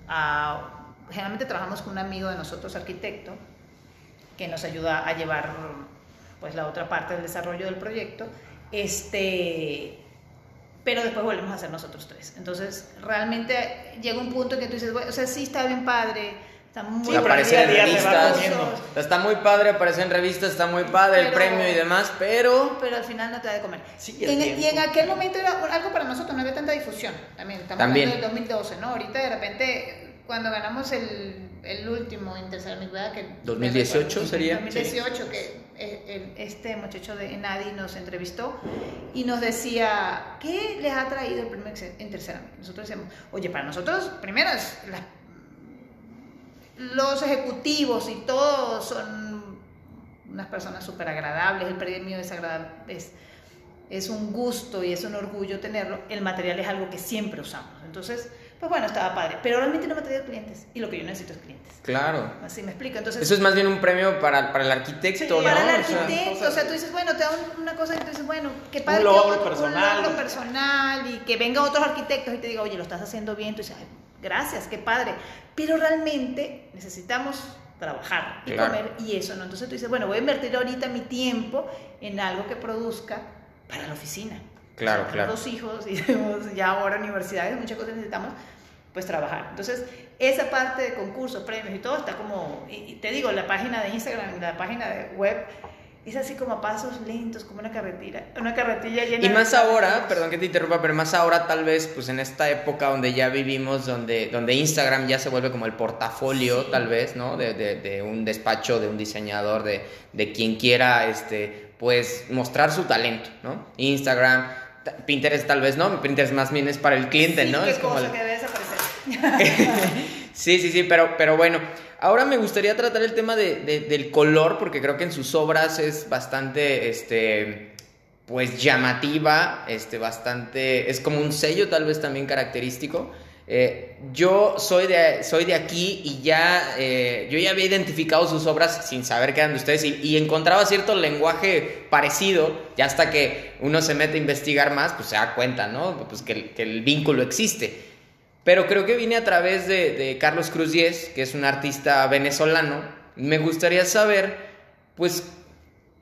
a, generalmente trabajamos con un amigo de nosotros, arquitecto, que nos ayuda a llevar pues la otra parte del desarrollo del proyecto, este, pero después volvemos a ser nosotros tres. Entonces, realmente llega un punto en que tú dices, bueno, o sea, sí está bien padre, Está muy Sí, pero aparecer en revistas. Está muy padre aparecer en revistas, está muy padre el premio y demás, pero pero al final no te da de comer. Sí, en, y en aquel momento era algo para nosotros, no había tanta difusión. También, estamos También. hablando del 2012, ¿no? Ahorita de repente, cuando ganamos el, el último Interceramic, ¿verdad? Que, 2018 sería. 2018, que eh, el- este muchacho de Enadi nos entrevistó y nos decía, ¿qué les ha traído el premio Interceramic? Nosotros decíamos, oye, para nosotros, primero, los ejecutivos y todos son unas personas súper agradables, el premio es agradable, es, es un gusto y es un orgullo tenerlo, el material es algo que siempre usamos. Entonces, pues bueno, estaba padre, pero realmente no me ha traído clientes y lo que yo necesito es clientes. claro. Así me explico. Entonces, Eso es más bien un premio para, para el arquitecto, Sí, ¿no? para el O sea, arquitecto, o sea, tú dices, bueno, te da un- una cosa y tú dices, bueno, qué padre Un que logro otro- personal. un logro personal y que venga otros arquitectos y te diga, oye, lo estás haciendo bien, tú dices, "Ay, gracias, qué padre. Pero realmente necesitamos trabajar y Claro. comer y eso, ¿no? Entonces tú dices, bueno, voy a invertir ahorita mi tiempo en algo que produzca para la oficina. Claro, claro. dos hijos y tenemos ya ahora universidades, muchas cosas necesitamos pues trabajar. Entonces, esa parte de concursos, premios y todo está como, y, te digo, la página de Instagram, la página de web, es así como a pasos lentos, como una carretilla, una carretilla llena Y de- más ahora, perdón que te interrumpa, pero más ahora tal vez, pues en esta época donde ya vivimos, donde, donde Instagram ya se vuelve como el portafolio, Sí. tal vez, ¿no? De, de- de un despacho, de un diseñador, de, de quien quiera, este, pues mostrar su talento, ¿no? Instagram, ta- Pinterest tal vez no, Pinterest más bien es para el cliente, Sí, ¿no? qué Es como el- que debe desaparecer. Sí, sí, sí, pero, pero bueno, ahora me gustaría tratar el tema de- de- del color, porque creo que en sus obras es bastante, este, pues llamativa, este, bastante, es como un sello tal vez también característico. Eh, yo soy de, soy de aquí y ya, eh, yo ya había identificado sus obras sin saber qué eran de ustedes y, y encontraba cierto lenguaje parecido, ya hasta que uno se mete a investigar más, pues se da cuenta, ¿no? Pues que que el vínculo existe. Pero creo que vine a través de, de Carlos Cruz Diez, que es un artista venezolano. Me gustaría saber, pues,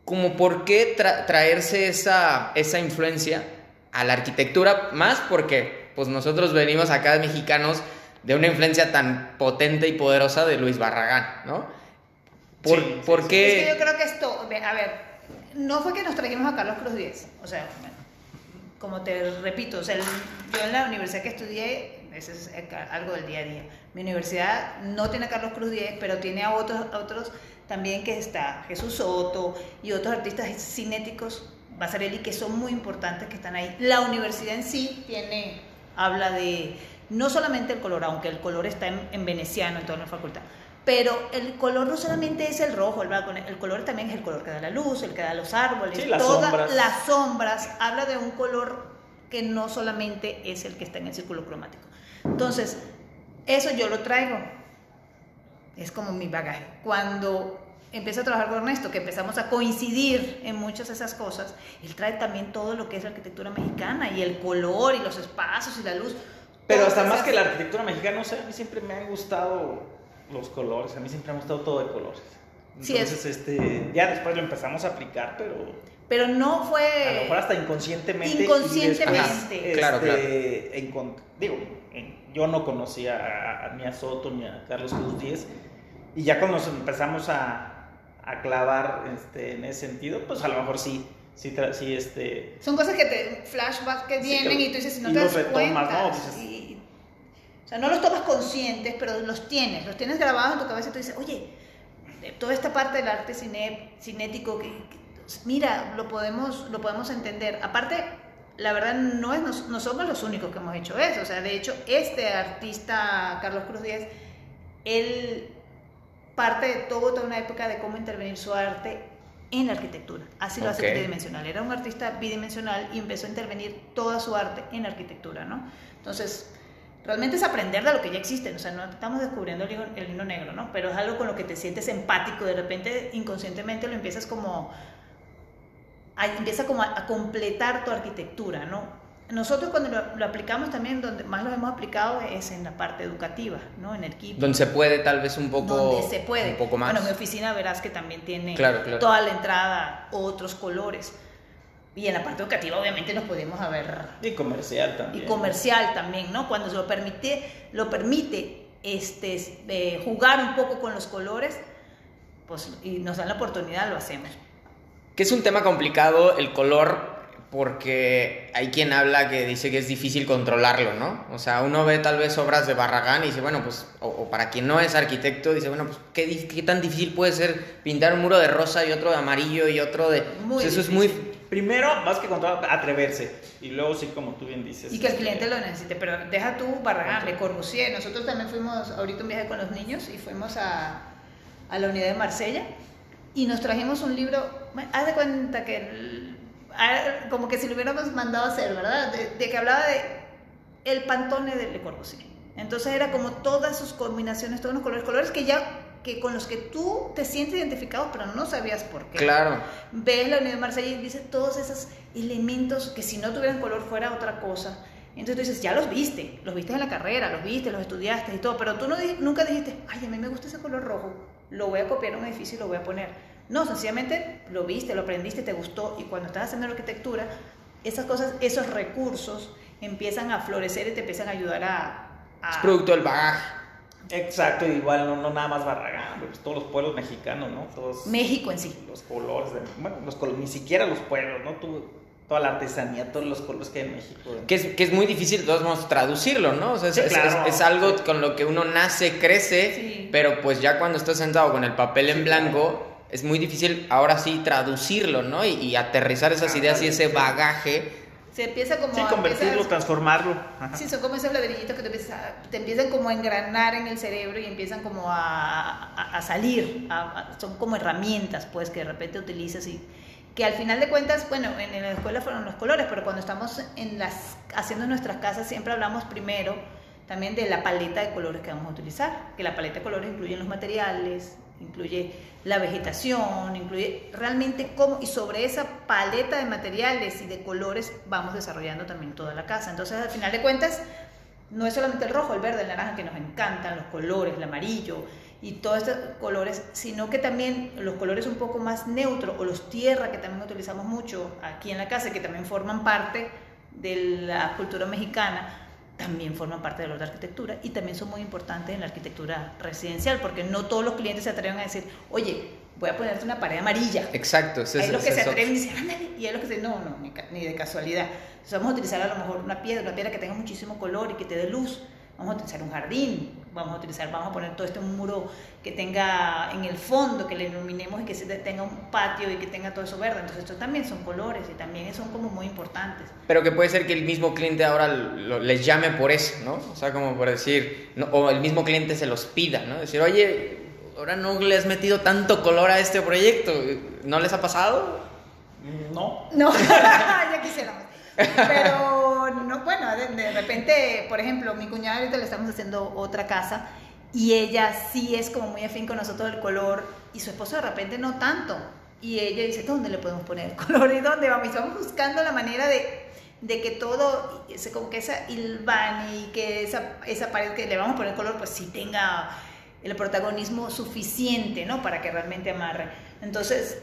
como por qué tra- traerse esa, esa influencia a la arquitectura, más porque pues nosotros venimos acá de mexicanos de una influencia tan potente y poderosa de Luis Barragán, ¿no? ¿Por, Sí, por sí. qué? Es que yo creo que esto, a ver, no fue que nos trajimos a Carlos Cruz Diez, o sea, bueno, como te repito, o sea, el- yo en la universidad que estudié, eso es algo del día a día. Mi universidad no tiene a Carlos Cruz Diez, pero tiene a otros, a otros también que está Jesús Soto y otros artistas cinéticos, Basarelli, que son muy importantes que están ahí. La universidad en sí tiene, habla de no solamente el color, aunque el color está en, en veneciano en toda la facultad, pero el color no solamente es el rojo, el blanco, el color también es el color que da la luz, el que da los árboles, Sí, las todas sombras. las sombras, habla de un color que no solamente es el que está en el círculo cromático. Entonces, eso yo lo traigo, es como mi bagaje. Cuando empiezo a trabajar con Ernesto, que empezamos a coincidir en muchas de esas cosas, él trae también todo lo que es la arquitectura mexicana y el color y los espacios y la luz. Pero hasta más que la arquitectura mexicana, no sé, a mí siempre me han gustado los colores, a mí siempre me ha gustado todo de colores. Sí, es- Entonces, este, ya después lo empezamos a aplicar, pero Pero no fue... a lo mejor hasta inconscientemente. Inconscientemente. después, Claro, este, encont- digo, en- yo no conocía a, a- ni a Soto ni a Carlos Cruz Díez, y ya cuando nos empezamos a, a clavar este, en ese sentido, pues a lo mejor sí, sí, sí este, Son cosas que te flashbacks que Sí, vienen que- y tú dices, si no te das retomas, cuenta. ¿no? Dices- y- o sea, no los tomas conscientes, pero los tienes, los tienes grabados en tu cabeza y tú dices, oye, toda esta parte del arte cine- cinético, que, que- mira, lo podemos, lo podemos entender. Aparte, la verdad no, es, no, no somos los únicos que hemos hecho eso. O sea, de hecho, este artista, Carlos Cruz Díaz, él parte de todo, toda una época de cómo intervenir su arte en la arquitectura. Así lo hace Ok. tridimensional. Era un artista bidimensional y empezó a intervenir toda su arte en la arquitectura, ¿no? Entonces, realmente es aprender de lo que ya existe. O sea, no estamos descubriendo el hilo, el hilo negro, ¿no? Pero es algo con lo que te sientes empático. De repente, inconscientemente, lo empiezas como... a- empieza como a, a completar tu arquitectura, ¿no? Nosotros cuando lo, lo aplicamos también, donde más lo hemos aplicado es en la parte educativa, ¿no? En el equipo Donde se puede tal vez un poco... donde se puede. Un poco más. Bueno, mi oficina verás que también tiene Claro, claro. toda la entrada, otros colores. Y en la parte educativa obviamente nos podemos haber y comercial y también. comercial también, ¿no? Cuando se lo permite, lo permite este, eh, jugar un poco con los colores, pues, y nos dan la oportunidad, lo hacemos. Que es un tema complicado el color porque hay quien habla que dice que es difícil controlarlo, ¿no? O sea, uno ve tal vez obras de Barragán y dice, bueno, pues, o, para quien no es arquitecto, dice, bueno, pues, ¿qué, ¿qué, tan difícil puede ser pintar un muro de rosa y otro de amarillo y otro de... Muy pues eso es difícil. muy... Primero, más que controlar, atreverse. Y luego, sí, como tú bien dices. Y que el este, cliente lo necesite, pero deja tú Barragán, Le Corbusier. Nosotros también fuimos ahorita un viaje con los niños y fuimos a, a la unidad de Marsella y nos trajimos un libro, haz de cuenta que como que si lo hubiéramos mandado a hacer, ¿verdad? De, de que hablaba de el pantone de Le Corbusier. Entonces era como todas sus combinaciones, todos los colores, colores que ya que con los que tú te sientes identificado, pero no sabías por qué Claro. ves la unidad de Marsella y dice todos esos elementos que si no tuvieran color fuera otra cosa. Entonces tú dices, ya los viste, los viste en la carrera, los viste, los estudiaste y todo, pero tú no, nunca dijiste, ay, a mí me gusta ese color rojo, lo voy a copiar a un edificio y lo voy a poner. No, sencillamente lo viste, lo aprendiste, te gustó y cuando estás haciendo arquitectura, esas cosas, esos recursos empiezan a florecer y te empiezan a ayudar a... a- Es producto del bagaje. Exacto, igual no, no nada más Barragán, pues todos los pueblos mexicanos, ¿no? Todos México en sí. los colores, de- bueno, los col- ni siquiera los pueblos, ¿no? Tú- toda la artesanía, todos los colores que hay en México. Que es, que es muy difícil de todos modos traducirlo, ¿no? O sea, es, Sí, es- claro. es- es algo con lo que uno nace, crece, Sí. pero pues ya cuando estás sentado con el papel en blanco, es muy difícil ahora sí traducirlo, ¿no? Y, y aterrizar esas Ah, ideas y ese sí. bagaje. Se empieza como... Sí, a- convertirlo, empiezas- transformarlo. Ajá. Sí, son como esos ladrillitos que te empiezan, te empiezan como a engranar en el cerebro y empiezan como a, a- a salir. a- a- son como herramientas, pues, que de repente utilizas y que al final de cuentas, bueno, en, en la escuela fueron los colores, pero cuando estamos en las, haciendo nuestras casas siempre hablamos primero también de la paleta de colores que vamos a utilizar, que la paleta de colores incluye los materiales, incluye la vegetación, incluye realmente cómo, y sobre esa paleta de materiales y de colores vamos desarrollando también toda la casa. Entonces, al final de cuentas, no es solamente el rojo, el verde, el naranja que nos encantan, los colores, el amarillo y todos estos colores, sino que también los colores un poco más neutros o los tierra que también utilizamos mucho aquí en la casa, que también forman parte de la cultura mexicana, también forman parte de la arquitectura y también son muy importantes en la arquitectura residencial, porque no todos los clientes se atreven a decir, oye, voy a ponerte una pared amarilla. Exacto. Hay es- los que se es atreven y dicen, ándale, y hay los que dicen, no, no, ni de casualidad. Entonces vamos a utilizar a lo mejor una piedra, una piedra que tenga muchísimo color y que te dé luz. Vamos a utilizar un jardín, vamos a utilizar, vamos a poner todo este muro que tenga en el fondo, que le iluminemos y que tenga un patio y que tenga todo eso verde. Entonces estos también son colores y también son como muy importantes. Pero que puede ser que el mismo cliente ahora lo- les llame por eso, ¿no? O sea, como por decir, no, o el mismo cliente se los pida, ¿no? Decir, oye, ahora no le has metido tanto color a este proyecto, ¿no les ha pasado? No. No, ya quisiéramos. Pero, no, bueno, de, repente, por ejemplo, mi cuñada ahorita le estamos haciendo otra casa y ella sí es como muy afín con nosotros del color y su esposo de repente no tanto. Y ella dice, ¿dónde le podemos poner el color? ¿Y dónde vamos? Y estamos buscando la manera de, de que todo, como que esa hilvan y que esa, esa pared que le vamos a poner color, pues sí tenga el protagonismo suficiente, ¿no? Para que realmente amarre. Entonces,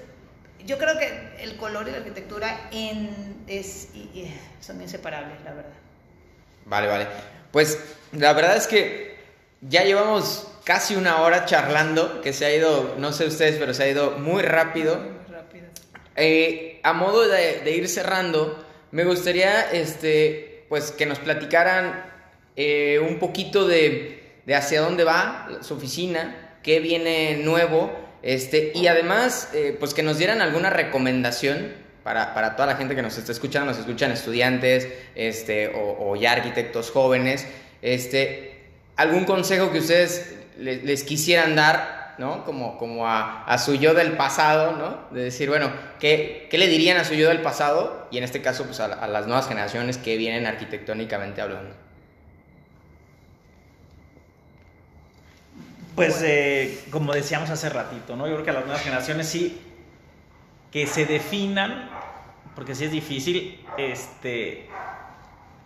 yo creo que el color y la arquitectura en, es, y- y son inseparables, la verdad. Vale, vale. Pues la verdad es que ya llevamos casi una hora charlando, que se ha ido, no sé ustedes, pero se ha ido muy rápido. Muy rápido. Eh, a modo de, de ir cerrando, me gustaría este, pues, que nos platicaran eh, un poquito de, de hacia dónde va su oficina, qué viene nuevo, este, y además eh, pues, que nos dieran alguna recomendación para, para toda la gente que nos está escuchando, nos escuchan estudiantes este, o, ya arquitectos jóvenes, este, algún consejo que ustedes le- les quisieran dar, ¿no? Como, como a, a su yo del pasado, ¿no? De decir, bueno, ¿qué, ¿qué le dirían a su yo del pasado? Y en este caso, pues a, a las nuevas generaciones que vienen arquitectónicamente hablando. Pues eh, como decíamos hace ratito, ¿no? Yo creo que a las nuevas generaciones sí que se definan, porque sí es difícil, este,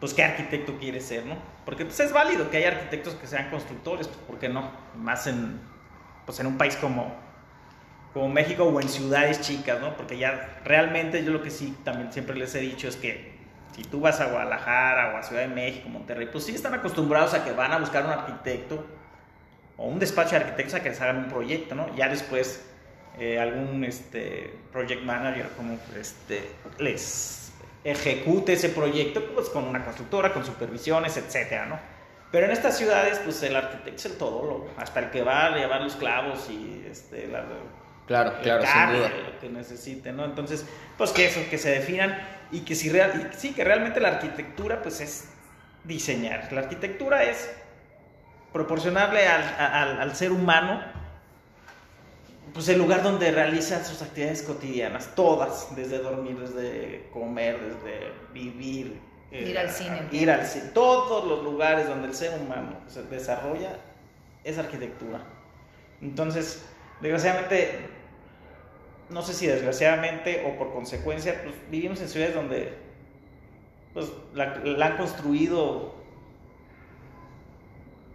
pues qué arquitecto quiere ser, ¿no? Porque pues, es válido que haya arquitectos que sean constructores, pues, ¿por qué no? Más en, pues, en un país como, como México o en ciudades chicas, ¿no? Porque ya realmente yo lo que sí también siempre les he dicho es que si tú vas a Guadalajara o a Ciudad de México, Monterrey, pues sí están acostumbrados a que van a buscar un arquitecto o un despacho de arquitectos a que les hagan un proyecto, ¿no? Ya después eh, algún este, project manager como este, les ejecute ese proyecto pues con una constructora, con supervisiones, etcétera, ¿no? Pero en estas ciudades, pues el arquitecto es el todólogo, hasta el que va a llevar los clavos y este, la, Claro, el claro, sin duda. lo que necesiten, ¿no? Entonces, pues que eso, que se definan y que si real, y sí, que realmente la arquitectura, pues es diseñar. La arquitectura es proporcionarle al, al- al ser humano, pues el lugar donde realiza sus actividades cotidianas, todas, desde dormir, desde comer, desde vivir. eh, Ir al cine. Ir al cine. Todos los lugares donde el ser humano se desarrolla es arquitectura. Entonces, desgraciadamente, no sé si desgraciadamente o por consecuencia, pues vivimos en ciudades donde pues la, la han construido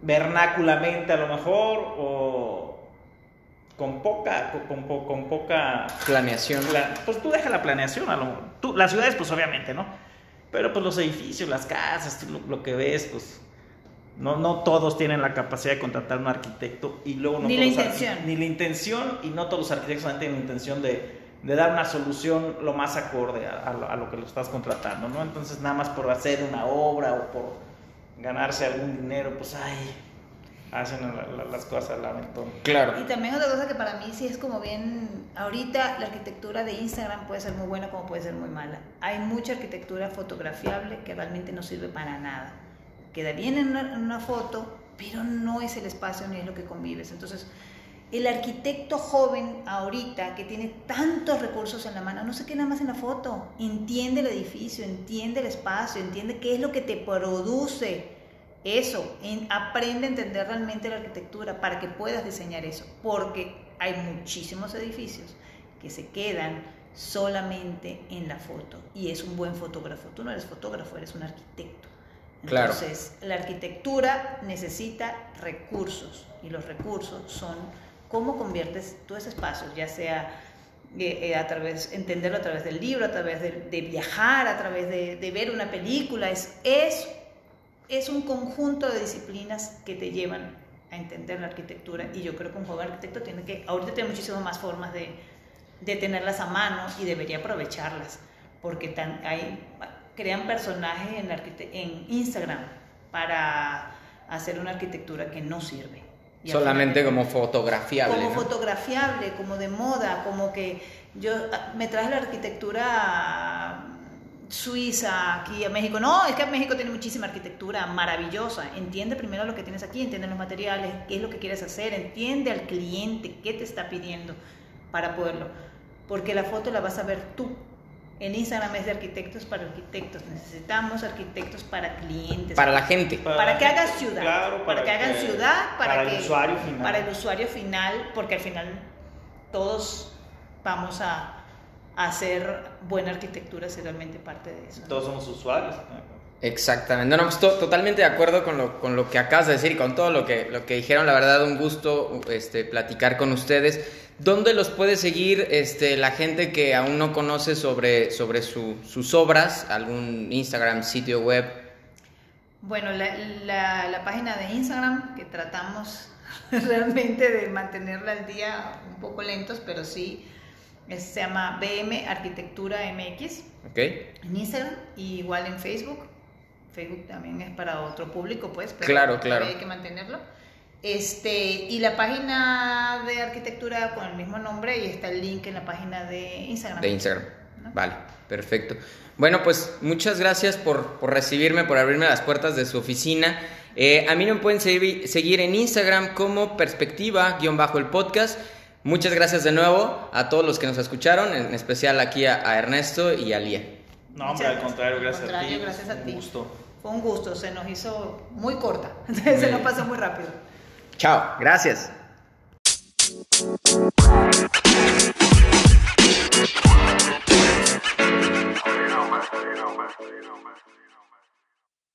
vernáculamente a lo mejor o con poca con, con- con poca Planeación. pla- pues tú deja la planeación a lo tú, las ciudades pues obviamente no pero pues los edificios las casas tú lo, lo que ves pues no, no todos tienen la capacidad de contratar un arquitecto y luego no Ni todos la intención. ni la intención y no todos los arquitectos también tienen la intención de, de dar una solución lo más acorde a, a lo, a lo que lo estás contratando no entonces nada más por hacer una obra o por ganarse algún dinero pues ay hacen la- la- las cosas al aventón Claro. Y también otra cosa que para mí sí es como bien, ahorita la arquitectura de Instagram puede ser muy buena como puede ser muy mala. Hay mucha arquitectura fotografiable que realmente no sirve para nada. Queda bien en una, en una foto, pero no es el espacio ni es lo que convives. Entonces, el arquitecto joven ahorita que tiene tantos recursos en la mano, no se queda nada más en la foto, entiende el edificio, entiende el espacio, entiende qué es lo que te produce eso, en- aprende a entender realmente la arquitectura para que puedas diseñar eso, porque hay muchísimos edificios que se quedan solamente en la foto y es un buen fotógrafo. Tú no eres fotógrafo, eres un arquitecto. Claro. Entonces, la arquitectura necesita recursos y los recursos son cómo conviertes tú ese espacio, ya sea eh, eh, a través, entenderlo a través del libro, a través de, viajar, a través de, ver una película, es, es, es un conjunto de disciplinas que te llevan a entender la arquitectura y yo creo que un joven arquitecto tiene que, ahorita tiene muchísimas más formas de, de tenerlas a mano y debería aprovecharlas, porque tan, hay, crean personajes en Instagram para hacer una arquitectura que no sirve. Solamente final- como fotografiable. como ¿no? fotografiable, como de moda, como que yo ah, me traje la arquitectura suiza aquí a México. No, es que México tiene muchísima arquitectura maravillosa. Entiende primero lo que tienes aquí, entiende los materiales, qué es lo que quieres hacer, entiende al cliente, qué te está pidiendo para poderlo. Porque la foto la vas a ver tú. El Instagram es de arquitectos para arquitectos. Necesitamos arquitectos para clientes. Para la gente. Para que hagan ciudad. Claro, para, que hagan ciudad, para, para que, el usuario final. Para el usuario final, porque al final todos vamos a, a hacer buena arquitectura si realmente parte de eso. ¿no? todos somos usuarios Exactamente. No, pues to- totalmente de acuerdo con lo, con lo que acabas de decir y con todo lo que, lo que dijeron. La verdad, un gusto este, platicar con ustedes. ¿Dónde los puede seguir este, la gente que aún no conoce sobre, sobre su- sus obras? ¿Algún Instagram, sitio web? Bueno, la, la- la página de Instagram que tratamos realmente de mantenerla al día un poco lentos, pero sí, es- se llama BM Arquitectura MX ¿Ok? en Instagram y igual en Facebook. Facebook también es para otro público, pues, pero Claro, claro. hay que mantenerlo. Este, y la página de arquitectura con el mismo nombre y está el link en la página de Instagram. De Instagram. ¿no? Vale, perfecto. Bueno, pues muchas gracias por, por recibirme, por abrirme las puertas de su oficina. Eh, a mí me pueden seguir, seguir en Instagram como perspectiva-el podcast. Muchas gracias de nuevo a todos los que nos escucharon, en especial aquí a, a Ernesto y a Lía. no hombre al contrario gracias. gracias Al contrario, a ti gracias a un ti. gusto Fue un gusto, se nos hizo muy corta, se nos pasó muy rápido. Chao, gracias.